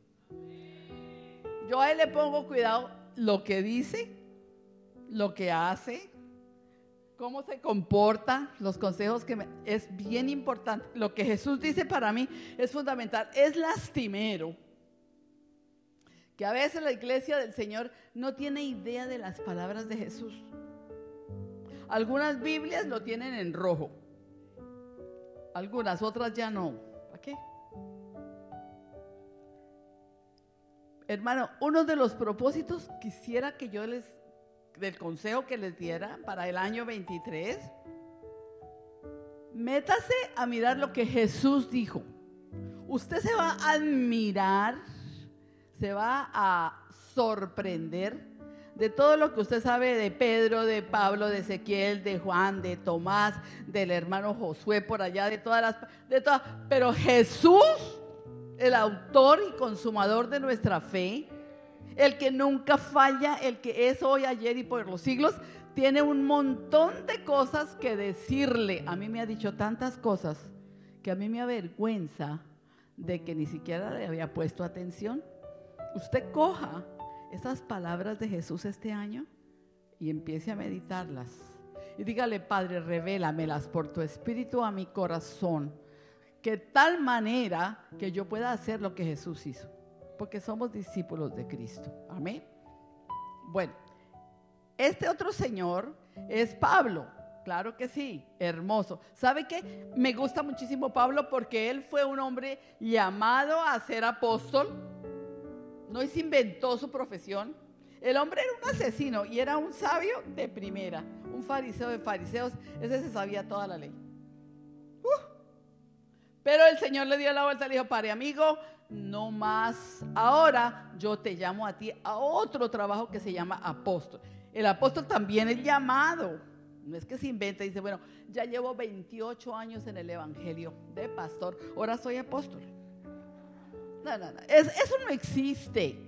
Yo a él le pongo cuidado lo que dice, lo que hace, cómo se comporta, los consejos que es bien importante. Lo que Jesús dice para mí es fundamental. Es lastimero que a veces la iglesia del Señor no tiene idea de las palabras de Jesús. Algunas Biblias lo tienen en rojo, algunas otras ya no. ¿Para qué? Hermano, uno de los propósitos quisiera que yo les, del consejo que les diera para el año 23, métase a mirar lo que Jesús dijo. Usted se va a admirar se va a sorprender de todo lo que usted sabe de Pedro, de Pablo, de Ezequiel, de Juan, de Tomás, del hermano Josué por allá, de todas las, de todas, pero Jesús, el autor y consumador de nuestra fe, el que nunca falla, el que es hoy, ayer y por los siglos, tiene un montón de cosas que decirle. A mí me ha dicho tantas cosas que a mí me avergüenza de que ni siquiera le había puesto atención usted coja esas palabras de Jesús este año y empiece a meditarlas. Y dígale, Padre, revélamelas por tu espíritu a mi corazón. que tal manera que yo pueda hacer lo que Jesús hizo, porque somos discípulos de Cristo. Amén. Bueno, este otro señor es Pablo. Claro que sí, hermoso. ¿Sabe qué? Me gusta muchísimo Pablo porque él fue un hombre llamado a ser apóstol. No se inventó su profesión. El hombre era un asesino y era un sabio de primera, un fariseo de fariseos. Ese se sabía toda la ley. Pero el Señor le dio la vuelta y le dijo, pare amigo, no más ahora, yo te llamo a ti a otro trabajo que se llama apóstol. El apóstol también es llamado. No es que se invente y dice, bueno, ya llevo 28 años en el Evangelio de pastor, ahora soy apóstol. No, no, no. eso no existe.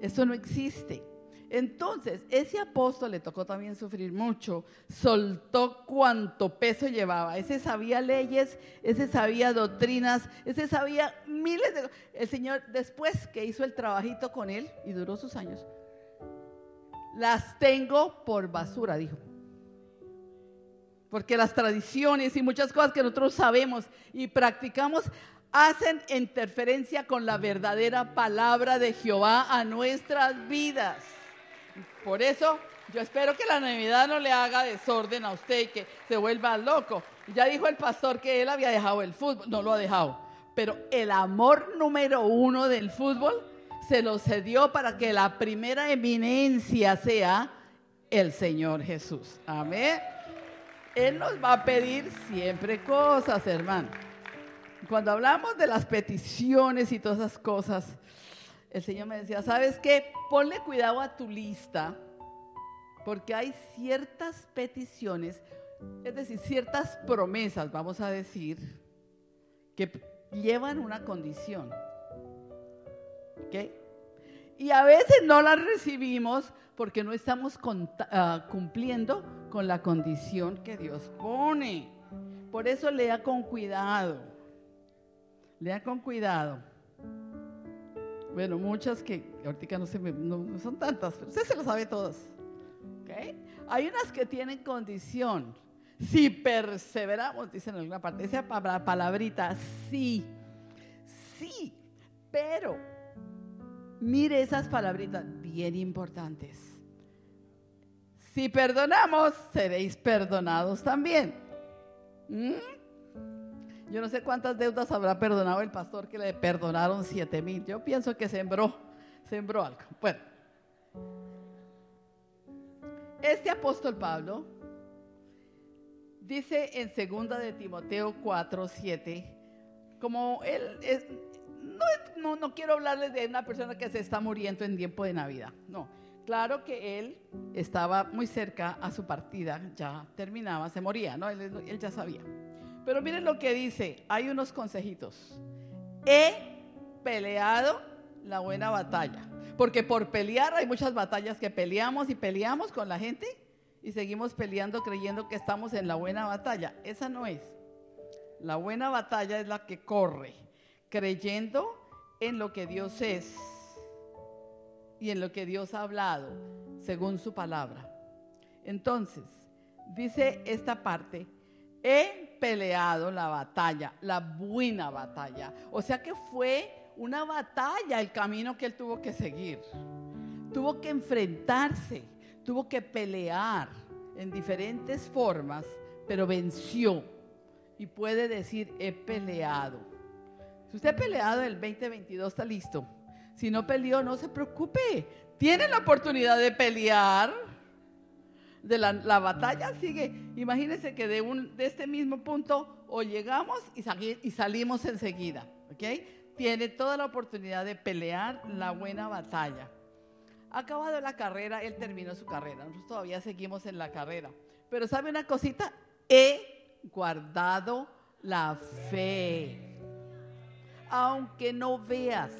Eso no existe. Entonces, ese apóstol le tocó también sufrir mucho, soltó cuánto peso llevaba, ese sabía leyes, ese sabía doctrinas, ese sabía miles de... El Señor, después que hizo el trabajito con él, y duró sus años, las tengo por basura, dijo. Porque las tradiciones y muchas cosas que nosotros sabemos y practicamos hacen interferencia con la verdadera palabra de Jehová a nuestras vidas. Por eso yo espero que la Navidad no le haga desorden a usted y que se vuelva loco. Ya dijo el pastor que él había dejado el fútbol, no lo ha dejado. Pero el amor número uno del fútbol se lo cedió para que la primera eminencia sea el Señor Jesús. Amén. Él nos va a pedir siempre cosas, hermano. Cuando hablamos de las peticiones y todas esas cosas, el Señor me decía, ¿sabes qué? Ponle cuidado a tu lista, porque hay ciertas peticiones, es decir, ciertas promesas, vamos a decir, que llevan una condición. ¿Ok? Y a veces no las recibimos porque no estamos ah, cumpliendo con la condición que Dios pone. Por eso lea con cuidado. Lea con cuidado. Bueno, muchas que ahorita no, se no, son tantas, pero usted se lo sabe todas. Hay unas que tienen condición. Si perseveramos, dicen en alguna parte, esa palabrita, sí, sí, pero mire esas palabritas bien importantes. Si perdonamos, seréis perdonados también. ¿Mm? Yo no sé cuántas deudas habrá perdonado el pastor que le perdonaron siete mil. Yo pienso que sembró, sembró algo. Bueno, este apóstol Pablo dice en segunda de Timoteo 4, 7, como él es, no, no, quiero hablarles de una persona que se está muriendo en tiempo de Navidad, no. Claro que él estaba muy cerca a su partida, ya terminaba, se moría, ¿no? él ya sabía. Pero miren lo que dice, hay unos consejitos. He peleado la buena batalla. Porque por pelear hay muchas batallas que peleamos y peleamos con la gente y seguimos peleando creyendo que estamos en la buena batalla. Esa no es. La buena batalla es la que corre, creyendo en lo que Dios es y en lo que Dios ha hablado, según su palabra. Entonces, dice esta parte, he peleado la batalla, la buena batalla. O sea que fue una batalla el camino que él tuvo que seguir. Tuvo que enfrentarse, tuvo que pelear en diferentes formas, pero venció. Y puede decir, he peleado. Si usted ha peleado el 2022, está listo. Si no peleó, no se preocupe. Tiene la oportunidad de pelear de la, batalla sigue. Imagínense que de, un, de este mismo punto o llegamos y, y salimos enseguida. Tiene toda la oportunidad de pelear la buena batalla. Acabado la carrera, él terminó su carrera. Nosotros todavía seguimos en la carrera. Pero ¿sabe una cosita? He guardado la fe. Aunque no veas.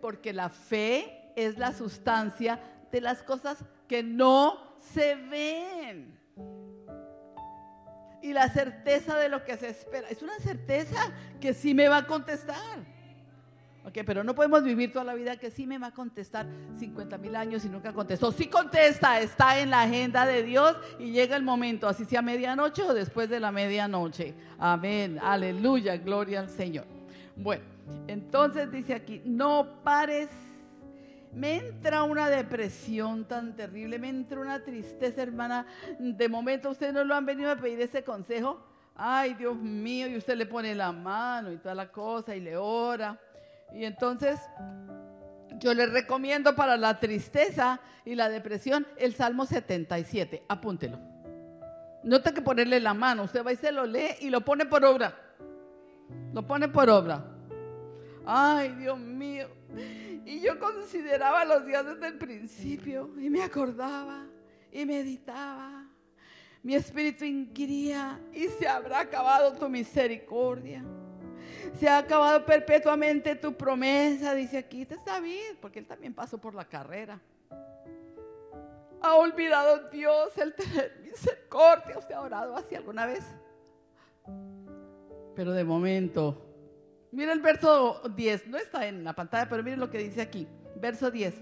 Porque la fe es la sustancia de las cosas que no se ven. Y la certeza de lo que se espera. Es una certeza que sí me va a contestar. Ok, pero no podemos vivir toda la vida que sí me va a contestar 50 mil años y nunca contestó. Sí contesta, está en la agenda de Dios y llega el momento, así sea medianoche o después de la medianoche. Amén, aleluya, gloria al Señor. Bueno, entonces dice aquí, no pares. Me entra una depresión tan terrible, me entra una tristeza, hermana. De momento ustedes no lo han venido a pedir ese consejo. Ay, Dios mío, y usted le pone la mano y toda la cosa y le ora. Y entonces yo le recomiendo para la tristeza y la depresión el Salmo 77. Apúntelo. No tengo que ponerle la mano. Usted va y se lo lee y lo pone por obra. Lo pone por obra. Ay, Dios mío. Y yo consideraba los días desde el principio y me acordaba y meditaba. Mi espíritu inquiría y se habrá acabado tu misericordia se ha acabado perpetuamente tu promesa, dice aquí, este es David, porque él también pasó por la carrera. Ha olvidado Dios el tener misericordia. ¿Usted ha orado así alguna vez? Pero de momento, mire el verso 10, no está en la pantalla, pero mire lo que dice aquí, verso 10.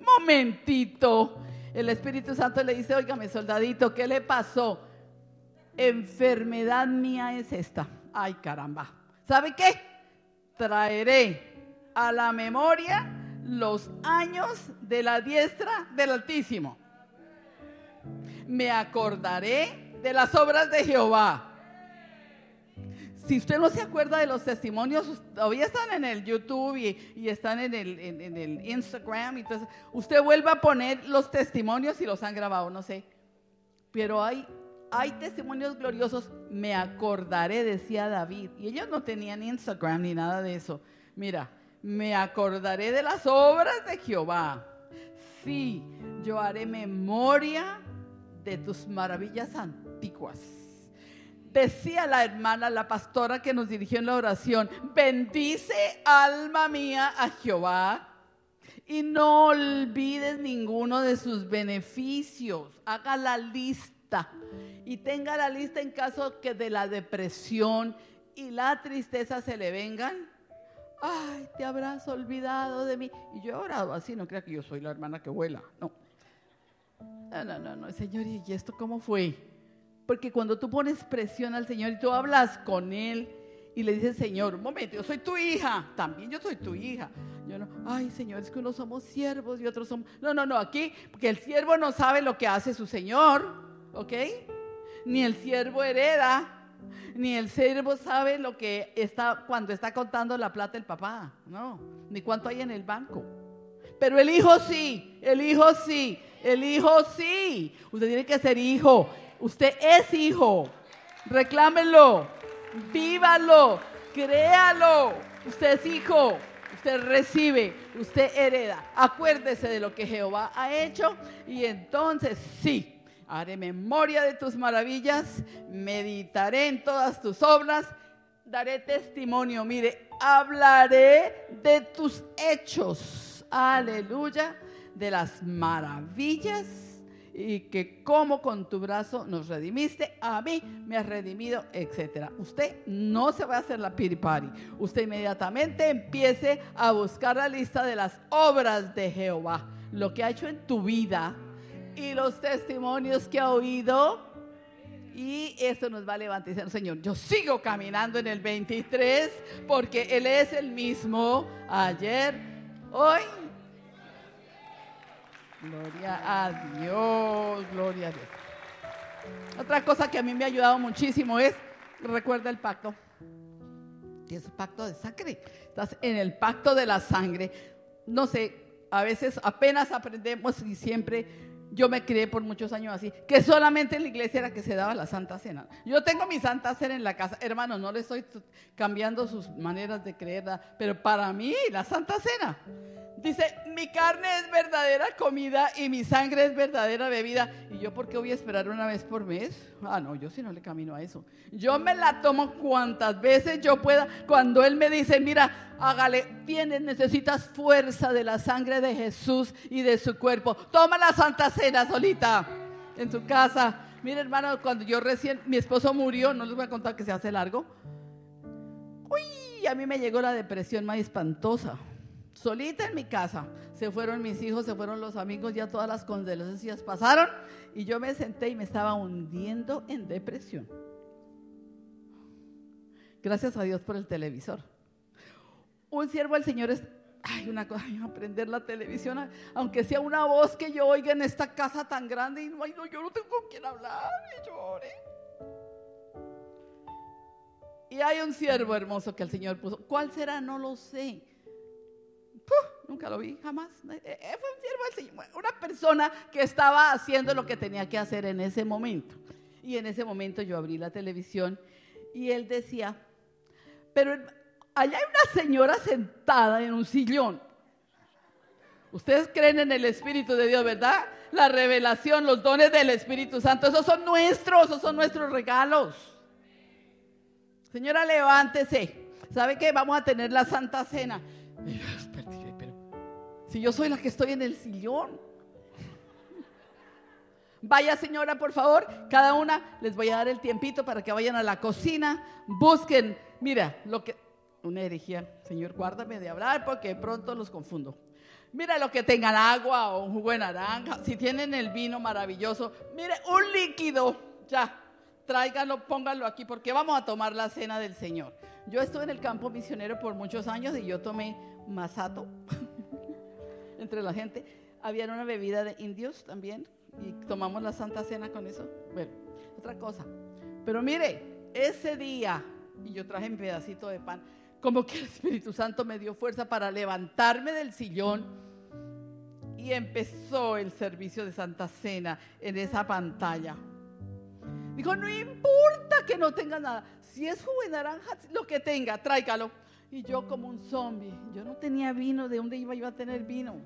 Momentito, el Espíritu Santo le dice, óigame soldadito, ¿qué le pasó? Enfermedad mía es esta. Ay, caramba. ¿Sabe qué? Traeré a la memoria los años de la diestra del Altísimo. Me acordaré de las obras de Jehová. Si usted no se acuerda de los testimonios, todavía están en el YouTube y, están en el, en el Instagram. Entonces, usted vuelve a poner los testimonios y los han grabado, no sé. Pero hay hay testimonios gloriosos, me acordaré, decía David. Y ellos no tenían Instagram ni nada de eso. Mira, me acordaré de las obras de Jehová. Sí, yo haré memoria de tus maravillas antiguas. Decía la hermana, la pastora que nos dirigió en la oración, bendice alma mía a Jehová y no olvides ninguno de sus beneficios. Haga la lista y tenga la lista en caso que de la depresión y la tristeza se le vengan. Ay, te habrás olvidado de mí. Y yo he orado así, no crea que yo soy la hermana que vuela. No. No, no, no, no. Señor, ¿y esto cómo fue? Porque cuando tú pones presión al Señor y tú hablas con Él y le dices, Señor, un momento, yo soy tu hija, también yo soy tu hija. Ay, Señor, es que unos somos siervos y otros somos. No, no, no, aquí, porque el siervo no sabe lo que hace su Señor, ¿ok? ni el siervo hereda, ni el siervo sabe lo que está cuando está contando la plata el papá, no, ni cuánto hay en el banco. Pero el hijo sí, el hijo sí, el hijo sí. Usted tiene que ser hijo. Usted es hijo. Reclámelo, vívalo, créalo. Usted es hijo. Usted recibe, usted hereda. Acuérdese de lo que Jehová ha hecho. Y entonces sí, haré memoria de tus maravillas, meditaré en todas tus obras, daré testimonio, mire, hablaré de tus hechos, aleluya, de las maravillas y que como con tu brazo nos redimiste, a mí me has redimido, etcétera. Usted no se va a hacer la piripari. Usted inmediatamente empiece a buscar la lista de las obras de Jehová, lo que ha hecho en tu vida, y los testimonios que ha oído. Y esto nos va a levantar Señor, yo sigo caminando en el 23 porque Él es el mismo ayer, hoy. Gloria a Dios, gloria a Dios. Otra cosa que a mí me ha ayudado muchísimo es, recuerda el pacto. Y es pacto de sangre. Estás en el pacto de la sangre. No sé, a veces apenas aprendemos y siempre yo me crié por muchos años así, que solamente en la iglesia era que se daba la Santa Cena. Yo tengo mi Santa Cena en la casa, hermano, no le estoy cambiando sus maneras de creer, pero para mí la Santa Cena Dice, mi carne es verdadera comida y mi sangre es verdadera bebida. ¿Y yo por qué voy a esperar una vez por mes? Ah, no, yo sí no le camino a eso. Yo me la tomo cuantas veces yo pueda. Cuando Él me dice, mira, hágale, tienes, necesitas fuerza de la sangre de Jesús y de su cuerpo. Toma la Santa Cena solita en su casa. Mira, hermano, cuando yo recién, mi esposo murió, no les voy a contar que se hace largo. Uy, a mí me llegó la depresión más espantosa. Solita en mi casa. Se fueron mis hijos, se fueron los amigos, ya todas las condolencias pasaron y yo me senté y me estaba hundiendo en depresión. Gracias a Dios por el televisor. Un siervo del Señor es, ay, una cosa, aprender la televisión, aunque sea una voz que yo oiga en esta casa tan grande y no, ay, no yo no tengo con quién hablar, y llore. Y hay un siervo hermoso que el Señor puso. ¿Cuál será? No lo sé. Nunca lo vi, jamás. Eh, eh, fue siervo del Señor, una persona que estaba haciendo lo que tenía que hacer en ese momento. Y en ese momento yo abrí la televisión y él decía, pero allá hay una señora sentada en un sillón. Ustedes creen en el Espíritu de Dios, ¿verdad? La revelación, los dones del Espíritu Santo, esos son nuestros, esos son nuestros regalos. Señora, levántese. ¿Sabe qué? Vamos a tener la Santa Cena. Si yo soy la que estoy en el sillón. Vaya señora, por favor, cada una les voy a dar el tiempito para que vayan a la cocina, busquen, mira, lo que, una herejía, Señor, guárdame de hablar porque pronto los confundo. Mira lo que tengan agua o un jugo de naranja, si tienen el vino maravilloso, mire, un líquido, ya, tráiganlo, pónganlo aquí porque vamos a tomar la cena del Señor. Yo estuve en el campo misionero por muchos años y yo tomé masato entre la gente. Había una bebida de indios también y tomamos la Santa Cena con eso. Bueno, otra cosa. Pero mire, ese día, y yo traje un pedacito de pan, como que el Espíritu Santo me dio fuerza para levantarme del sillón y empezó el servicio de Santa Cena en esa pantalla. Dijo, no importa que no tenga nada. Si es jugo de naranja, lo que tenga, tráigalo. Y yo como un zombie, yo no tenía vino, ¿de dónde iba a tener vino?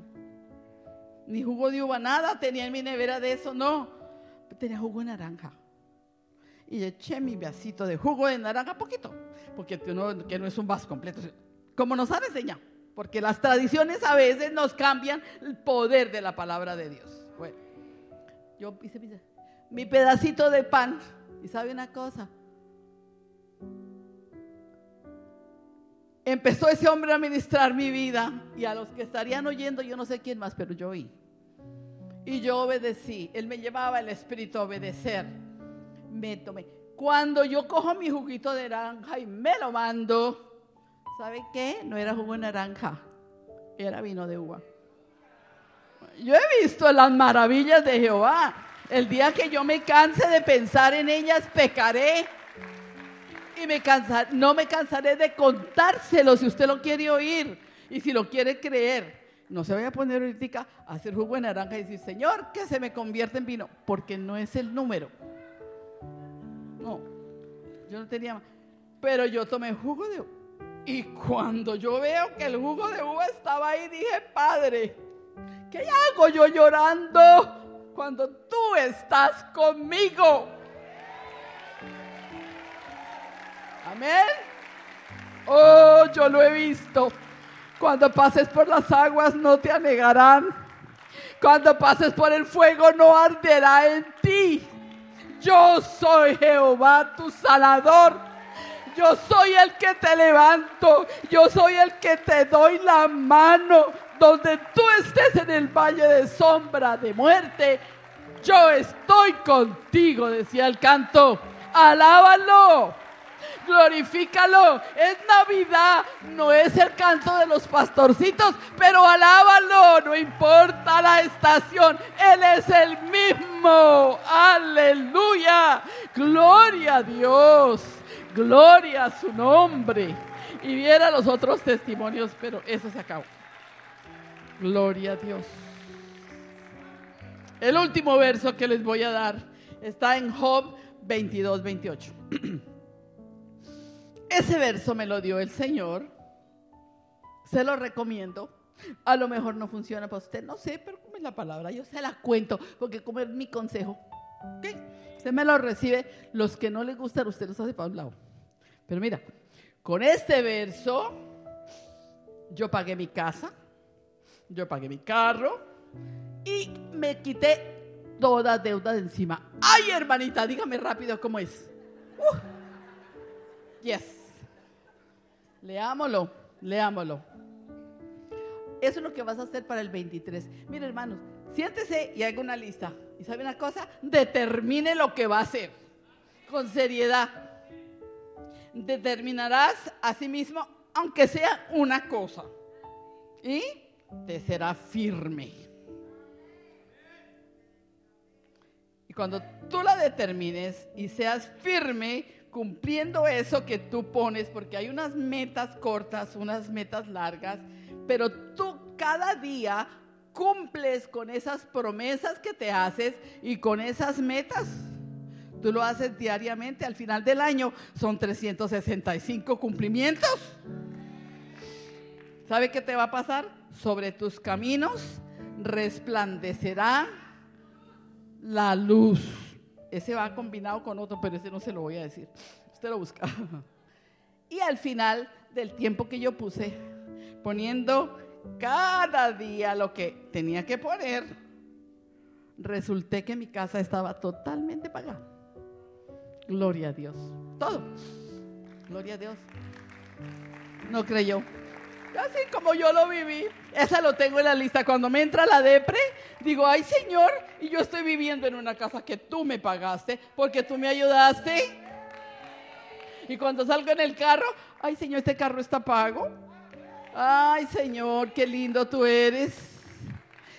Ni jugo de uva, nada tenía en mi nevera de eso, no. Tenía jugo de naranja. Y eché mi vasito de jugo de naranja, poquito, porque que no es un vaso completo, como nos han enseñado. Porque las tradiciones a veces nos cambian el poder de la palabra de Dios. Bueno, yo hice, mi pedacito de pan. Y sabe una cosa. Empezó ese hombre a ministrar mi vida y a los que estarían oyendo, yo no sé quién más, pero yo oí. Y yo obedecí. Él me llevaba el espíritu a obedecer. Me tomé. Cuando yo cojo mi juguito de naranja y me lo mando, ¿sabe qué? No era jugo de naranja, era vino de uva. Yo he visto las maravillas de Jehová. El día que yo me canse de pensar en ellas, pecaré. Y me no me cansaré de contárselo si usted lo quiere oír y si lo quiere creer. No se vaya a poner ahorita a hacer jugo de naranja y decir, Señor, que se me convierte en vino, porque no es el número. No, yo no tenía más. Pero yo tomé jugo de uva. Y cuando yo veo que el jugo de uva estaba ahí, dije, Padre, ¿qué hago yo llorando? cuando tú estás conmigo. Amén. Oh, yo lo he visto. Cuando pases por las aguas no te anegarán. Cuando pases por el fuego no arderá en ti. Yo soy Jehová tu sanador. Yo soy el que te levanto. Yo soy el que te doy la mano donde tú estés en el valle de sombra de muerte, yo estoy contigo, decía el canto. Alábalo, glorifícalo. Es Navidad, no es el canto de los pastorcitos, pero alábalo, no importa la estación, Él es el mismo. Aleluya, gloria a Dios, gloria a su nombre. Y viera los otros testimonios, pero eso se acabó. Gloria a Dios. El último verso que les voy a dar está en Job 22, 28. [clears throat] Ese verso me lo dio el Señor. Se lo recomiendo. A lo mejor no funciona para usted, no sé, pero como es la palabra, yo se la cuento, porque como es mi consejo. Usted me lo recibe, los que no les gustan, usted los hace para un lado. Pero mira, con este verso, yo pagué mi casa, yo pagué mi carro y me quité toda deuda de encima. Ay, hermanita, dígame rápido cómo es. Uh, yes. Leámoslo, leámoslo. Eso es lo que vas a hacer para el 23. Mire, hermanos, siéntese y haga una lista. ¿Y sabe una cosa? Determine lo que va a hacer con seriedad. Determinarás a sí mismo, aunque sea una cosa. Y te será firme. Y cuando tú la determines y seas firme cumpliendo eso que tú pones, porque hay unas metas cortas, unas metas largas, pero tú cada día cumples con esas promesas que te haces y con esas metas. Tú lo haces diariamente, al final del año son 365 cumplimientos. ¿Sabe qué te va a pasar? Sobre tus caminos resplandecerá la luz. Ese va combinado con otro, pero ese no se lo voy a decir. Usted lo busca. [laughs] Y al final del tiempo que yo puse, poniendo cada día lo que tenía que poner, resulté que mi casa estaba totalmente pagada. Gloria a Dios. Todo. Gloria a Dios. No creyó. Así como yo lo viví. Esa lo tengo en la lista. Cuando me entra la depre, digo, ay Señor, y yo estoy viviendo en una casa que tú me pagaste porque tú me ayudaste. Y cuando salgo en el carro, ay Señor, este carro está pago. Ay, Señor, qué lindo tú eres.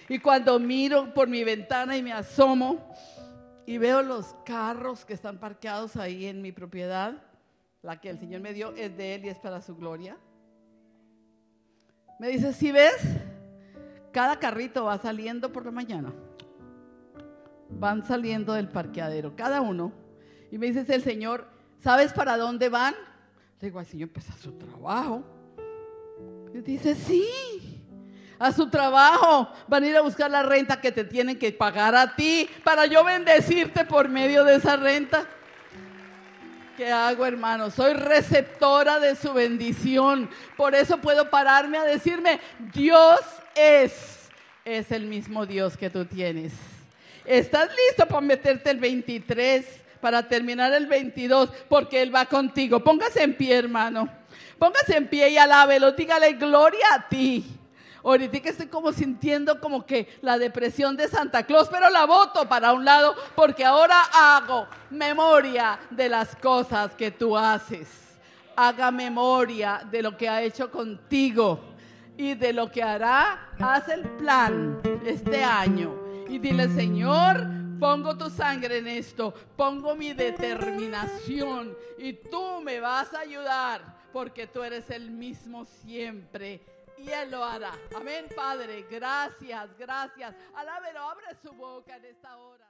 Y cuando miro por mi ventana y me asomo y veo los carros que están parqueados ahí en mi propiedad, la que el Señor me dio es de Él y es para su gloria. Me dice, si ves, cada carrito va saliendo por la mañana. Van saliendo del parqueadero, cada uno. Y me dice el Señor, ¿sabes para dónde van? Le digo, ay Señor, pues a su trabajo. Y dice, sí, a su trabajo. Van a ir a buscar la renta que te tienen que pagar a ti para yo bendecirte por medio de esa renta. ¿Qué hago, hermano? Soy receptora de su bendición. Por eso puedo pararme a decirme, Dios es, es el mismo Dios que tú tienes. ¿Estás listo para meterte el 23? Para terminar el 22, porque Él va contigo. Póngase en pie, hermano. Póngase en pie y alábelo, dígale gloria a ti. Ahorita que estoy como sintiendo como que la depresión de Santa Claus, pero la voto para un lado porque ahora hago memoria de las cosas que tú haces. Haga memoria de lo que ha hecho contigo y de lo que hará. Haz el plan este año y dile, Señor, pongo tu sangre en esto, pongo mi determinación y tú me vas a ayudar porque tú eres el mismo siempre y Él lo hará. Amén, Padre. Gracias, gracias. Alábelo, abre su boca en esta hora.